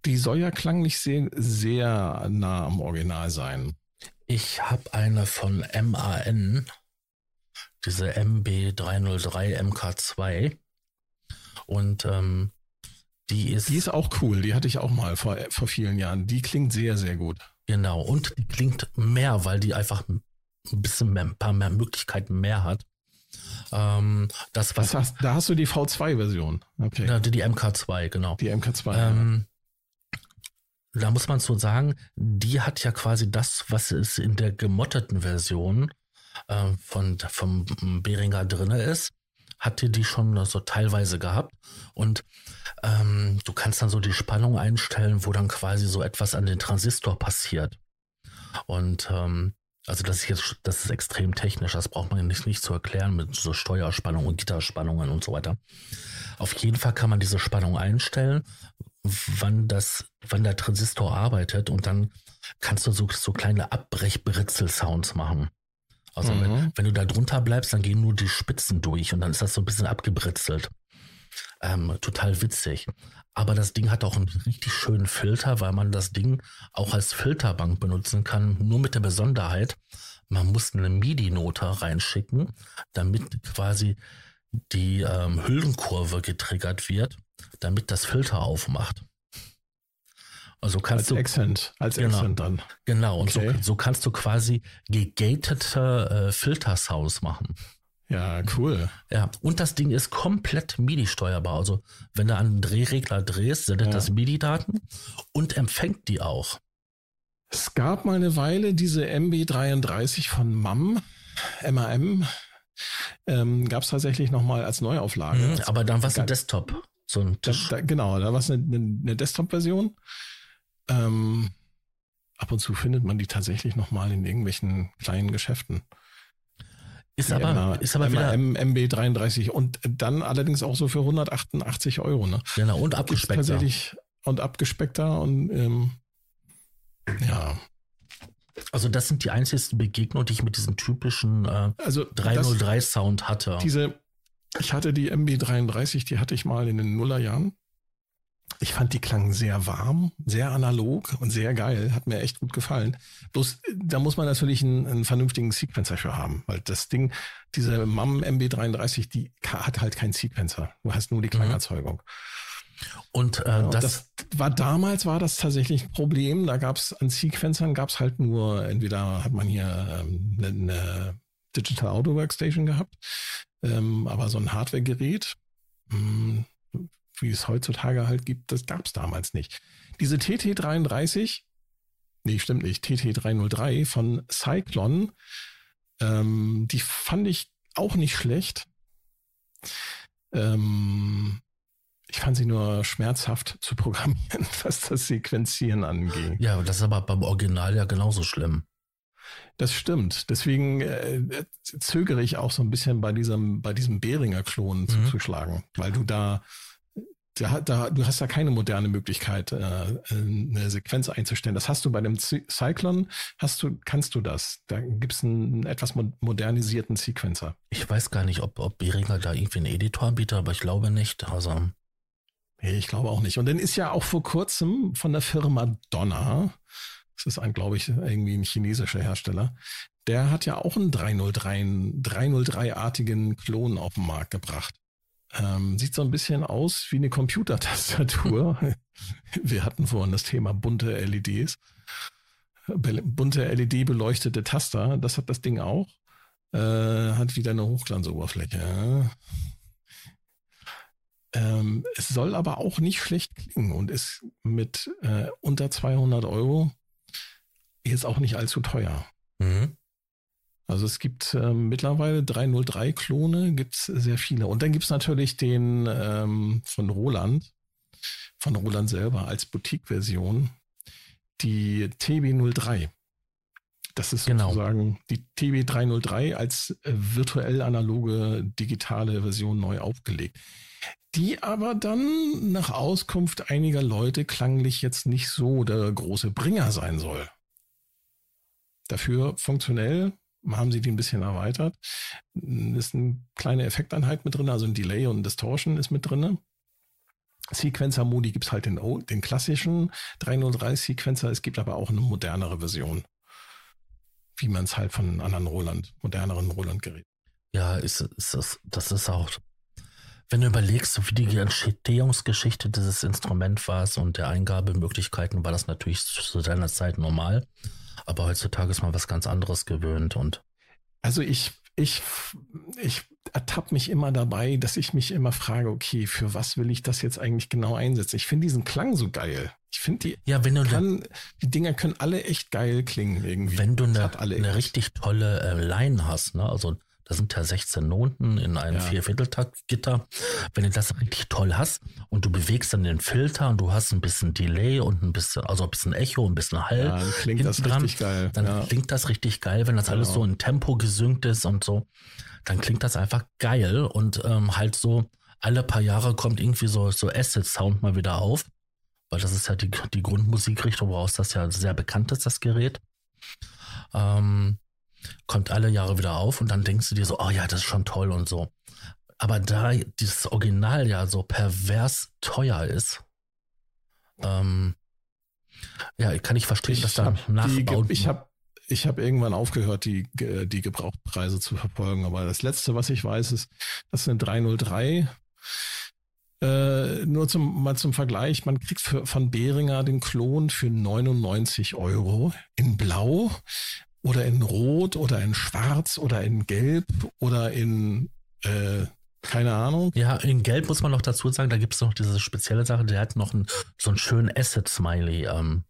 Die soll ja klanglich sehr, sehr nah am Original sein. Ich habe eine von MAN, diese MB303 MK2. Und ähm, die ist. Die ist auch cool, die hatte ich auch mal vor, vor vielen Jahren. Die klingt sehr, sehr gut. Genau, und die klingt mehr, weil die einfach ein bisschen mehr, ein paar mehr Möglichkeiten mehr hat. Ähm, das, was. Das heißt, da hast du die V2-Version. Okay. Ja, die MK2, genau. Die MK2. Ähm, ja. Da muss man so sagen, die hat ja quasi das, was es in der gemotteten Version äh, von, vom Behringer drinne ist, hatte die schon so teilweise gehabt. Und ähm, du kannst dann so die Spannung einstellen, wo dann quasi so etwas an den Transistor passiert. Und ähm, also das ist jetzt, das ist extrem technisch, das braucht man nicht, nicht zu erklären mit so Steuerspannung und Gitterspannungen und so weiter. Auf jeden Fall kann man diese Spannung einstellen, wann das, wann der Transistor arbeitet und dann kannst du so, so kleine Abbrechbritzel-Sounds machen. Also mhm. wenn, wenn, du da drunter bleibst, dann gehen nur die Spitzen durch und dann ist das so ein bisschen abgebritzelt. Ähm, total witzig. Aber das Ding hat auch einen richtig schönen Filter, weil man das Ding auch als Filterbank benutzen kann, nur mit der Besonderheit, man muss eine MIDI-Note reinschicken, damit quasi die ähm, Hüllenkurve getriggert wird, damit das Filter aufmacht. Also kannst als du Accent, als genau, Accent dann. Genau, und Okay. so, so kannst du quasi gegatete äh, Filtersounds machen. Ja, cool. Ja, und das Ding ist komplett MIDI steuerbar. Also wenn du an den Drehregler drehst, sendet Ja. das MIDI-Daten und empfängt die auch. Es gab mal eine Weile diese MB33 von MAM, MAM, ähm, gab es tatsächlich nochmal als Neuauflage. Mhm, aber dann war es ein. Desktop. So ein Da, da, genau, da war es eine, eine, eine Desktop-Version. Ähm, ab und zu findet man die tatsächlich nochmal in irgendwelchen kleinen Geschäften. ist, Die aber, MA ist aber wieder MAM MB33 und dann allerdings auch so für 188 Euro. Ne? genau, und abgespeckter. tatsächlich und abgespeckter und ähm, ja, Also das sind die einzigsten Begegnungen, die ich mit diesem typischen äh, also das, 303-Sound hatte. diese, ich hatte die MB33, die hatte ich mal in den Nullerjahren. Ich fand, die klangen sehr warm, sehr analog und sehr geil. Hat mir echt gut gefallen. Bloß, da muss man natürlich einen, einen vernünftigen Sequencer für haben, weil das Ding, diese MAM MB33, die hat halt keinen Sequencer. Du hast nur die Klangerzeugung. und äh, Und das, das, war damals war das tatsächlich ein Problem. Da gab es an Sequencern gab es halt nur entweder hat man hier ähm, eine, eine Digital Audio Workstation gehabt, ähm, aber so ein Hardware-Gerät, mh, wie es heutzutage halt gibt, das gab es damals nicht. Diese TT33, nee, stimmt nicht, TT303 von Cyclone, ähm, die fand ich auch nicht schlecht. Ähm, ich fand sie nur schmerzhaft zu programmieren, was das Sequenzieren anging. ja, das ist aber beim Original ja genauso schlimm. Das stimmt. Deswegen äh, zögere ich auch so ein bisschen bei diesem, bei diesem Behringer-Klon Mhm. zuzuschlagen, weil du da, da, da, du hast da keine moderne Möglichkeit, äh, eine Sequenz einzustellen. Das hast du bei dem Cy- Cyclone, hast du, kannst du das. Da gibt es einen etwas mo- modernisierten Sequencer. Ich weiß gar nicht, ob, ob Behringer da irgendwie einen Editor anbietet, aber ich glaube nicht. Also, Nee, ich glaube auch nicht. Und dann ist ja auch vor kurzem von der Firma Donner, das ist ein, glaube ich, irgendwie ein chinesischer Hersteller, der hat ja auch einen 303, einen 303-artigen Klon auf den Markt gebracht. Ähm, sieht so ein bisschen aus wie eine Computertastatur. Wir hatten vorhin das Thema bunte LEDs. Bunte LED-beleuchtete Taster, das hat das Ding auch. Äh, hat wieder eine Hochglanzoberfläche. Ähm, es soll aber auch nicht schlecht klingen und ist mit äh, unter 200 Euro jetzt auch nicht allzu teuer. mhm. Also es gibt ähm, mittlerweile 303-Klone, gibt es sehr viele. Und dann gibt es natürlich den ähm, von Roland, von Roland selber als Boutique-Version, die TB03. Das ist Genau. sozusagen die TB303 als äh, virtuell analoge digitale Version neu aufgelegt. Die aber dann nach Auskunft einiger Leute klanglich jetzt nicht so der große Bringer sein soll. Dafür funktionell haben sie die ein bisschen erweitert. Ist eine kleine Effekteinheit mit drin, also ein Delay und Distortion ist mit drin. Sequencer-Modi gibt es halt den, den klassischen 303-Sequencer, es gibt aber auch eine modernere Version. Wie man es halt von anderen Roland, moderneren Roland-Geräten. ja, ist, ist das, das ist auch, wenn du überlegst, wie die Entstehungsgeschichte dieses Instrument war und der Eingabemöglichkeiten, war das natürlich zu seiner Zeit normal. Aber heutzutage ist man was ganz anderes gewöhnt und Also ich, ich, ich ertappe mich immer dabei, dass ich mich immer frage, okay, für was will ich das jetzt eigentlich genau einsetzen? Ich finde diesen Klang so geil. Ich finde die, ja, wenn du, kann, die Dinger können alle echt geil klingen irgendwie. wenn du eine, eine etwas. richtig tolle äh, Line hast, ne, also da sind ja 16 Noten in einem Ja. Viervierteltakt-Gitter. Wenn du das richtig toll hast und du bewegst dann den Filter und du hast ein bisschen Delay und ein bisschen, also ein bisschen Echo, ein bisschen Hall, ja, dann klingt das hinten dran, richtig geil. dann ja. klingt das richtig geil, wenn das alles Genau. so in Tempo gesynkt ist und so. Dann klingt das einfach geil und ähm, halt so alle paar Jahre kommt irgendwie so, so Acid-Sound mal wieder auf, weil das ist ja die, die Grundmusikrichtung, woraus das ja sehr bekannt ist, das Gerät. Ähm, kommt alle Jahre wieder auf und dann denkst du dir so, oh ja, das ist schon toll und so. Aber da dieses Original ja so pervers teuer ist, ähm, ja, kann ich verstehen, dass da Nachbauten. ich habe ich habe irgendwann aufgehört, die, die Gebrauchpreise zu verfolgen. Aber das letzte, was ich weiß, ist, dass eine 303 äh, nur zum, mal zum Vergleich, man kriegt für, von Behringer den Klon für 99 Euro in Blau oder in Rot oder in Schwarz oder in Gelb oder in äh, keine Ahnung. Ja, in Gelb muss man noch dazu sagen, da gibt es noch diese spezielle Sache, der hat noch einen, so einen schönen Asset-Smiley ähm,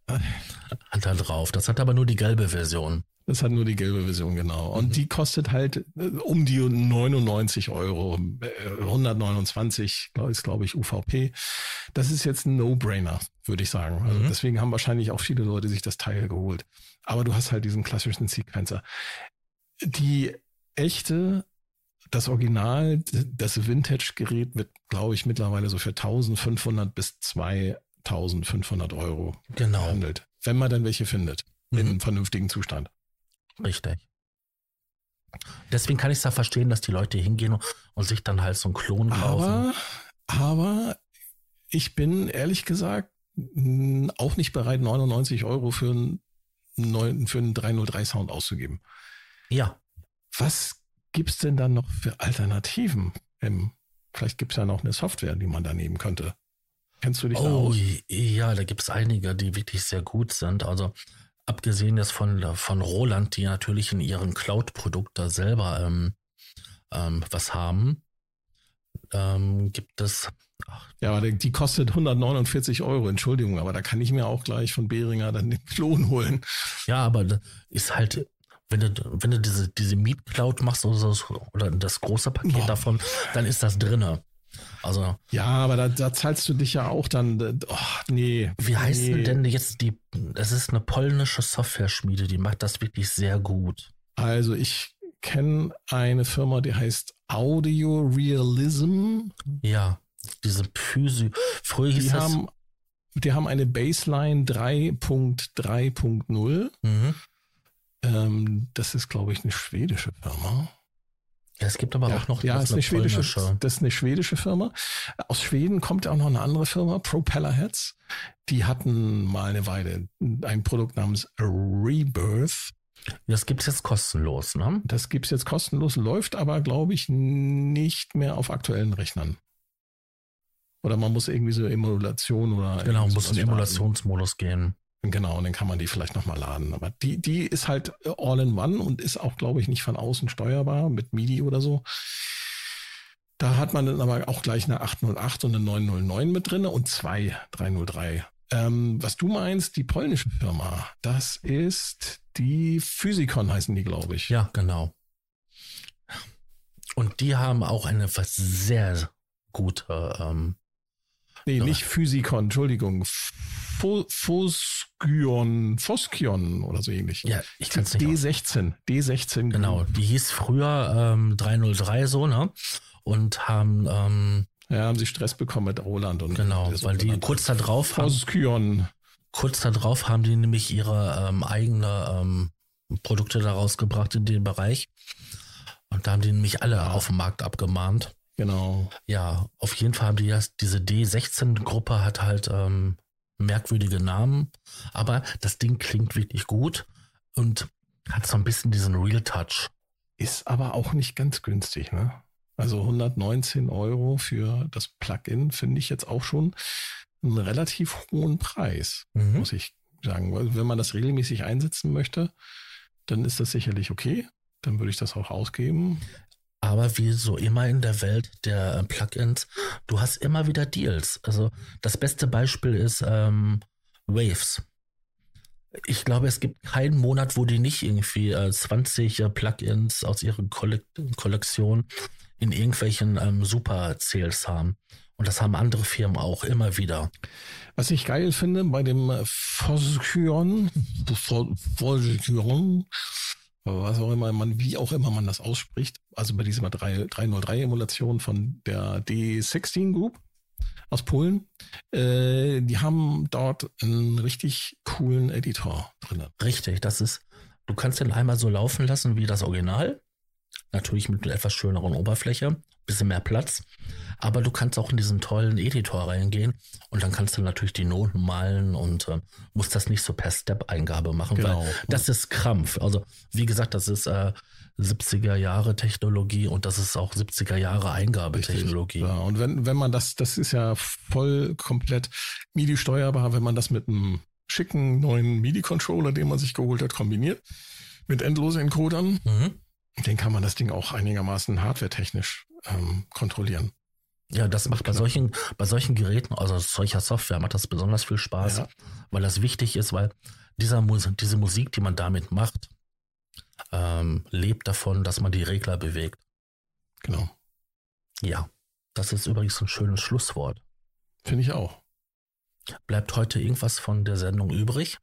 da drauf. Das hat aber nur die gelbe Version. Das hat nur die gelbe Version, genau. Und mhm. die kostet halt äh, um die 99 Euro. 129 äh, ist, glaube ich, UVP. Das ist jetzt ein No-Brainer, würde ich sagen. Also mhm. deswegen haben wahrscheinlich auch viele Leute sich das Teil geholt. Aber du hast halt diesen klassischen Sequencer. Die echte, das Original, das Vintage-Gerät wird, glaube ich, mittlerweile so für 1500 bis 2500 Euro genau. gehandelt. Wenn man dann welche findet. Mhm. In vernünftigen Zustand. Richtig. Deswegen kann ich es da verstehen, dass die Leute hingehen und sich dann halt so einen Klon kaufen. Aber, aber ich bin ehrlich gesagt auch nicht bereit, 99 Euro für einen, neuen, für einen 303 Sound auszugeben. Ja. Was gibt's denn dann noch für Alternativen? Ähm, vielleicht gibt's ja noch eine Software, die man da nehmen könnte. Kennst du dich oh, da aus? Ja, da gibt's einige, die wirklich sehr gut sind. Also abgesehen jetzt von, von Roland, die natürlich in ihrem Cloud-Produkt da selber ähm, ähm, was haben, ähm, gibt es. Ach, ja, aber die kostet 149 Euro, Entschuldigung, aber da kann ich mir auch gleich von Behringer dann den Klon holen. Ja, aber ist halt, wenn du, wenn du diese, diese Cloud machst oder, so, oder das große Paket Boah. davon, dann ist das drinne. Also. Ja, aber da, da zahlst du dich ja auch dann. Oh, nee. Wie heißt nee. denn jetzt die? Es ist eine polnische Software-Schmiede, die macht das wirklich sehr gut. Also ich kenne eine Firma, die heißt Audio Realism. Ja, diese Physio. Früher hieß die das. Haben, die haben eine Baseline 3.3.0. Mhm. Ähm, das ist, glaube ich, eine schwedische Firma. Ja, es gibt aber ja, auch noch ja, ist eine, schwedische, das ist eine schwedische Firma. Aus Schweden kommt auch noch eine andere Firma, Propellerheads. Die hatten mal eine Weile ein Produkt namens Rebirth. Das gibt es jetzt kostenlos, ne? Das gibt es jetzt kostenlos, läuft aber, glaube ich, nicht mehr auf aktuellen Rechnern. Oder man muss irgendwie so Emulation oder. Genau, muss in Emulationsmodus gehen. Genau, und dann kann man die vielleicht nochmal laden. Aber die, die ist halt all in one und ist auch, glaube ich, nicht von außen steuerbar mit MIDI oder so. Da hat man dann aber auch gleich eine 808 und eine 909 mit drin und zwei 303. Ähm, was du meinst, die polnische Firma, das ist die Physikon heißen die, glaube ich. Ja, genau. Und die haben auch eine sehr gute. Ähm, nee, nicht Physikon, Entschuldigung. Foskion, Foskion oder so ähnlich. Ja, ich kann es nicht. D16, D16. Genau, die hieß früher ähm, 303 so, ne? Und haben ähm, ja, haben sie Stress bekommen mit Roland und genau, weil die kurz da drauf Foskion. Kurz da drauf haben die nämlich ihre ähm, eigene ähm, Produkte daraus gebracht in den Bereich. Und da haben die nämlich alle auf dem Markt abgemahnt. Genau. Ja, auf jeden Fall haben die das, diese D16-Gruppe hat halt ähm, merkwürdige Namen, aber das Ding klingt wirklich gut und hat so ein bisschen diesen Real Touch. Ist aber auch nicht ganz günstig, ne? Also 119 Euro für das Plugin finde ich jetzt auch schon einen relativ hohen Preis, mhm. muss ich sagen. Wenn man das regelmäßig einsetzen möchte, dann ist das sicherlich okay. Dann würde ich das auch ausgeben. Aber wie so immer in der Welt der äh, Plugins, du hast immer wieder Deals. Also das beste Beispiel ist ähm, Waves. Ich glaube, es gibt keinen Monat, wo die nicht irgendwie äh, 20 äh, Plugins aus ihrer Kollek Kollektion in irgendwelchen ähm, Super-Sales haben. Und das haben andere Firmen auch immer wieder. Was ich geil finde bei dem Foskion, Foskion was auch immer man, wie auch immer man das ausspricht, also bei dieser 303-Emulation von der D16 Group aus Polen, äh, die haben dort einen richtig coolen Editor drin. Richtig, das ist, du kannst den einmal so laufen lassen wie das Original, Natürlich mit einer etwas schöneren Oberfläche, bisschen mehr Platz. Aber du kannst auch in diesen tollen Editor reingehen und dann kannst du natürlich die Noten malen und äh, musst das nicht so per Step-Eingabe machen, genau. weil das ist Krampf. Also wie gesagt, das ist äh, 70er Jahre Technologie und das ist auch 70er Jahre Eingabetechnologie. Ja, und wenn, wenn man das, das ist ja voll komplett MIDI steuerbar, wenn man das mit einem schicken neuen MIDI-Controller, den man sich geholt hat, kombiniert, mit endlosen Encodern, mhm. den kann man das Ding auch einigermaßen hardwaretechnisch ähm, kontrollieren. Ja, das macht bei solchen, bei solchen Geräten, also solcher Software, macht das besonders viel Spaß, ja. weil das wichtig ist, weil dieser diese Musik, die man damit macht, ähm, lebt davon, dass man die Regler bewegt. Genau. Ja, das ist übrigens ein schönes Schlusswort. Finde ich auch. Bleibt heute irgendwas von der Sendung übrig?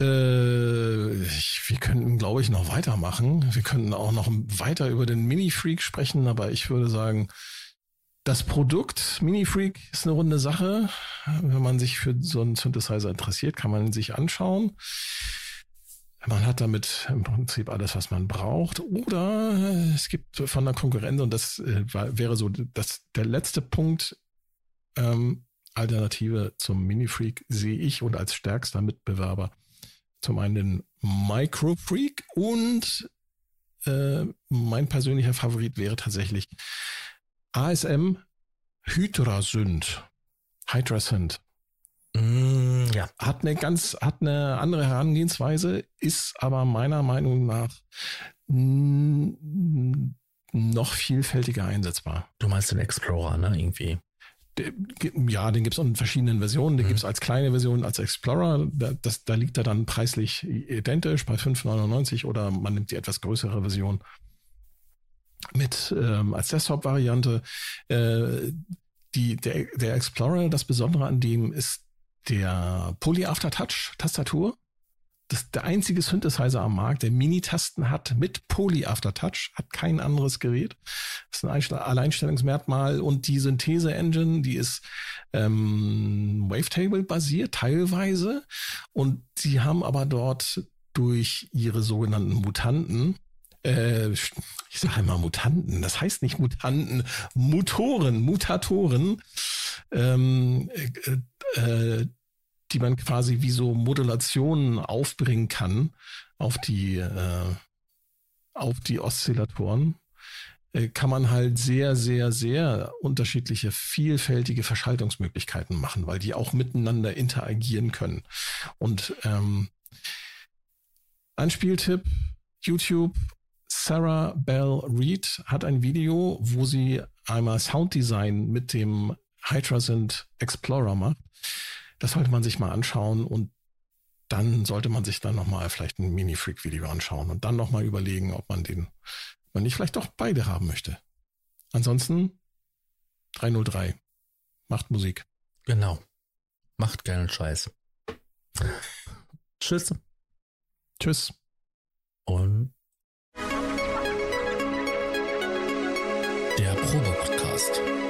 Äh, ich, wir könnten, glaube ich, noch weitermachen. Wir könnten auch noch weiter über den Mini-Freak sprechen, aber ich würde sagen, das Produkt Mini Freak ist eine runde Sache. Wenn man sich für so einen Synthesizer interessiert, kann man ihn sich anschauen. Man hat damit im Prinzip alles, was man braucht. Oder es gibt von der Konkurrenz, und das äh, wäre so das, der letzte Punkt, ähm, Alternative zum Mini Freak sehe ich und als stärkster Mitbewerber zum einen den Micro Freak und äh, mein persönlicher Favorit wäre tatsächlich ASM Hydrasynth. Hydrasynth. Mm, ja. Hat eine ganz, hat eine andere Herangehensweise, ist aber meiner Meinung nach noch vielfältiger einsetzbar. Du meinst den Explorer, ne? Irgendwie. Ja, den gibt es in verschiedenen Versionen. Den mhm. gibt es als kleine Version, als Explorer. Da, das, da liegt er dann preislich identisch bei 5,99 oder man nimmt die etwas größere Version mit ähm, als Desktop-Variante. Äh, die, der, der Explorer, das Besondere an dem ist der Poly Aftertouch Tastatur. Das der einzige Synthesizer am Markt, der Mini-Tasten hat mit Poly Aftertouch, hat kein anderes Gerät. Das ist ein Alleinstellungsmerkmal und die Synthese-Engine, die ist ähm, Wavetable-basiert teilweise und sie haben aber dort durch ihre sogenannten Mutanten äh, ich sage immer Mutanten, das heißt nicht Mutanten, Motoren, Mutatoren, ähm, äh, äh, die man quasi wie so Modulationen aufbringen kann auf die, äh, auf die Oszillatoren äh, kann man halt sehr, sehr, sehr unterschiedliche, vielfältige Verschaltungsmöglichkeiten machen, weil die auch miteinander interagieren können. Und ähm, ein Spieltipp, YouTube Sarah Bell Reed hat ein Video, wo sie einmal Sounddesign mit dem Hydrasynth Explorer macht. Das sollte man sich mal anschauen und dann sollte man sich dann nochmal vielleicht ein Mini-Freak-Video anschauen und dann nochmal überlegen, ob man den, man nicht vielleicht doch beide haben möchte. Ansonsten 303. Macht Musik. Genau. Macht geilen Scheiß. Tschüss. Tschüss. Und der Probe-Podcast.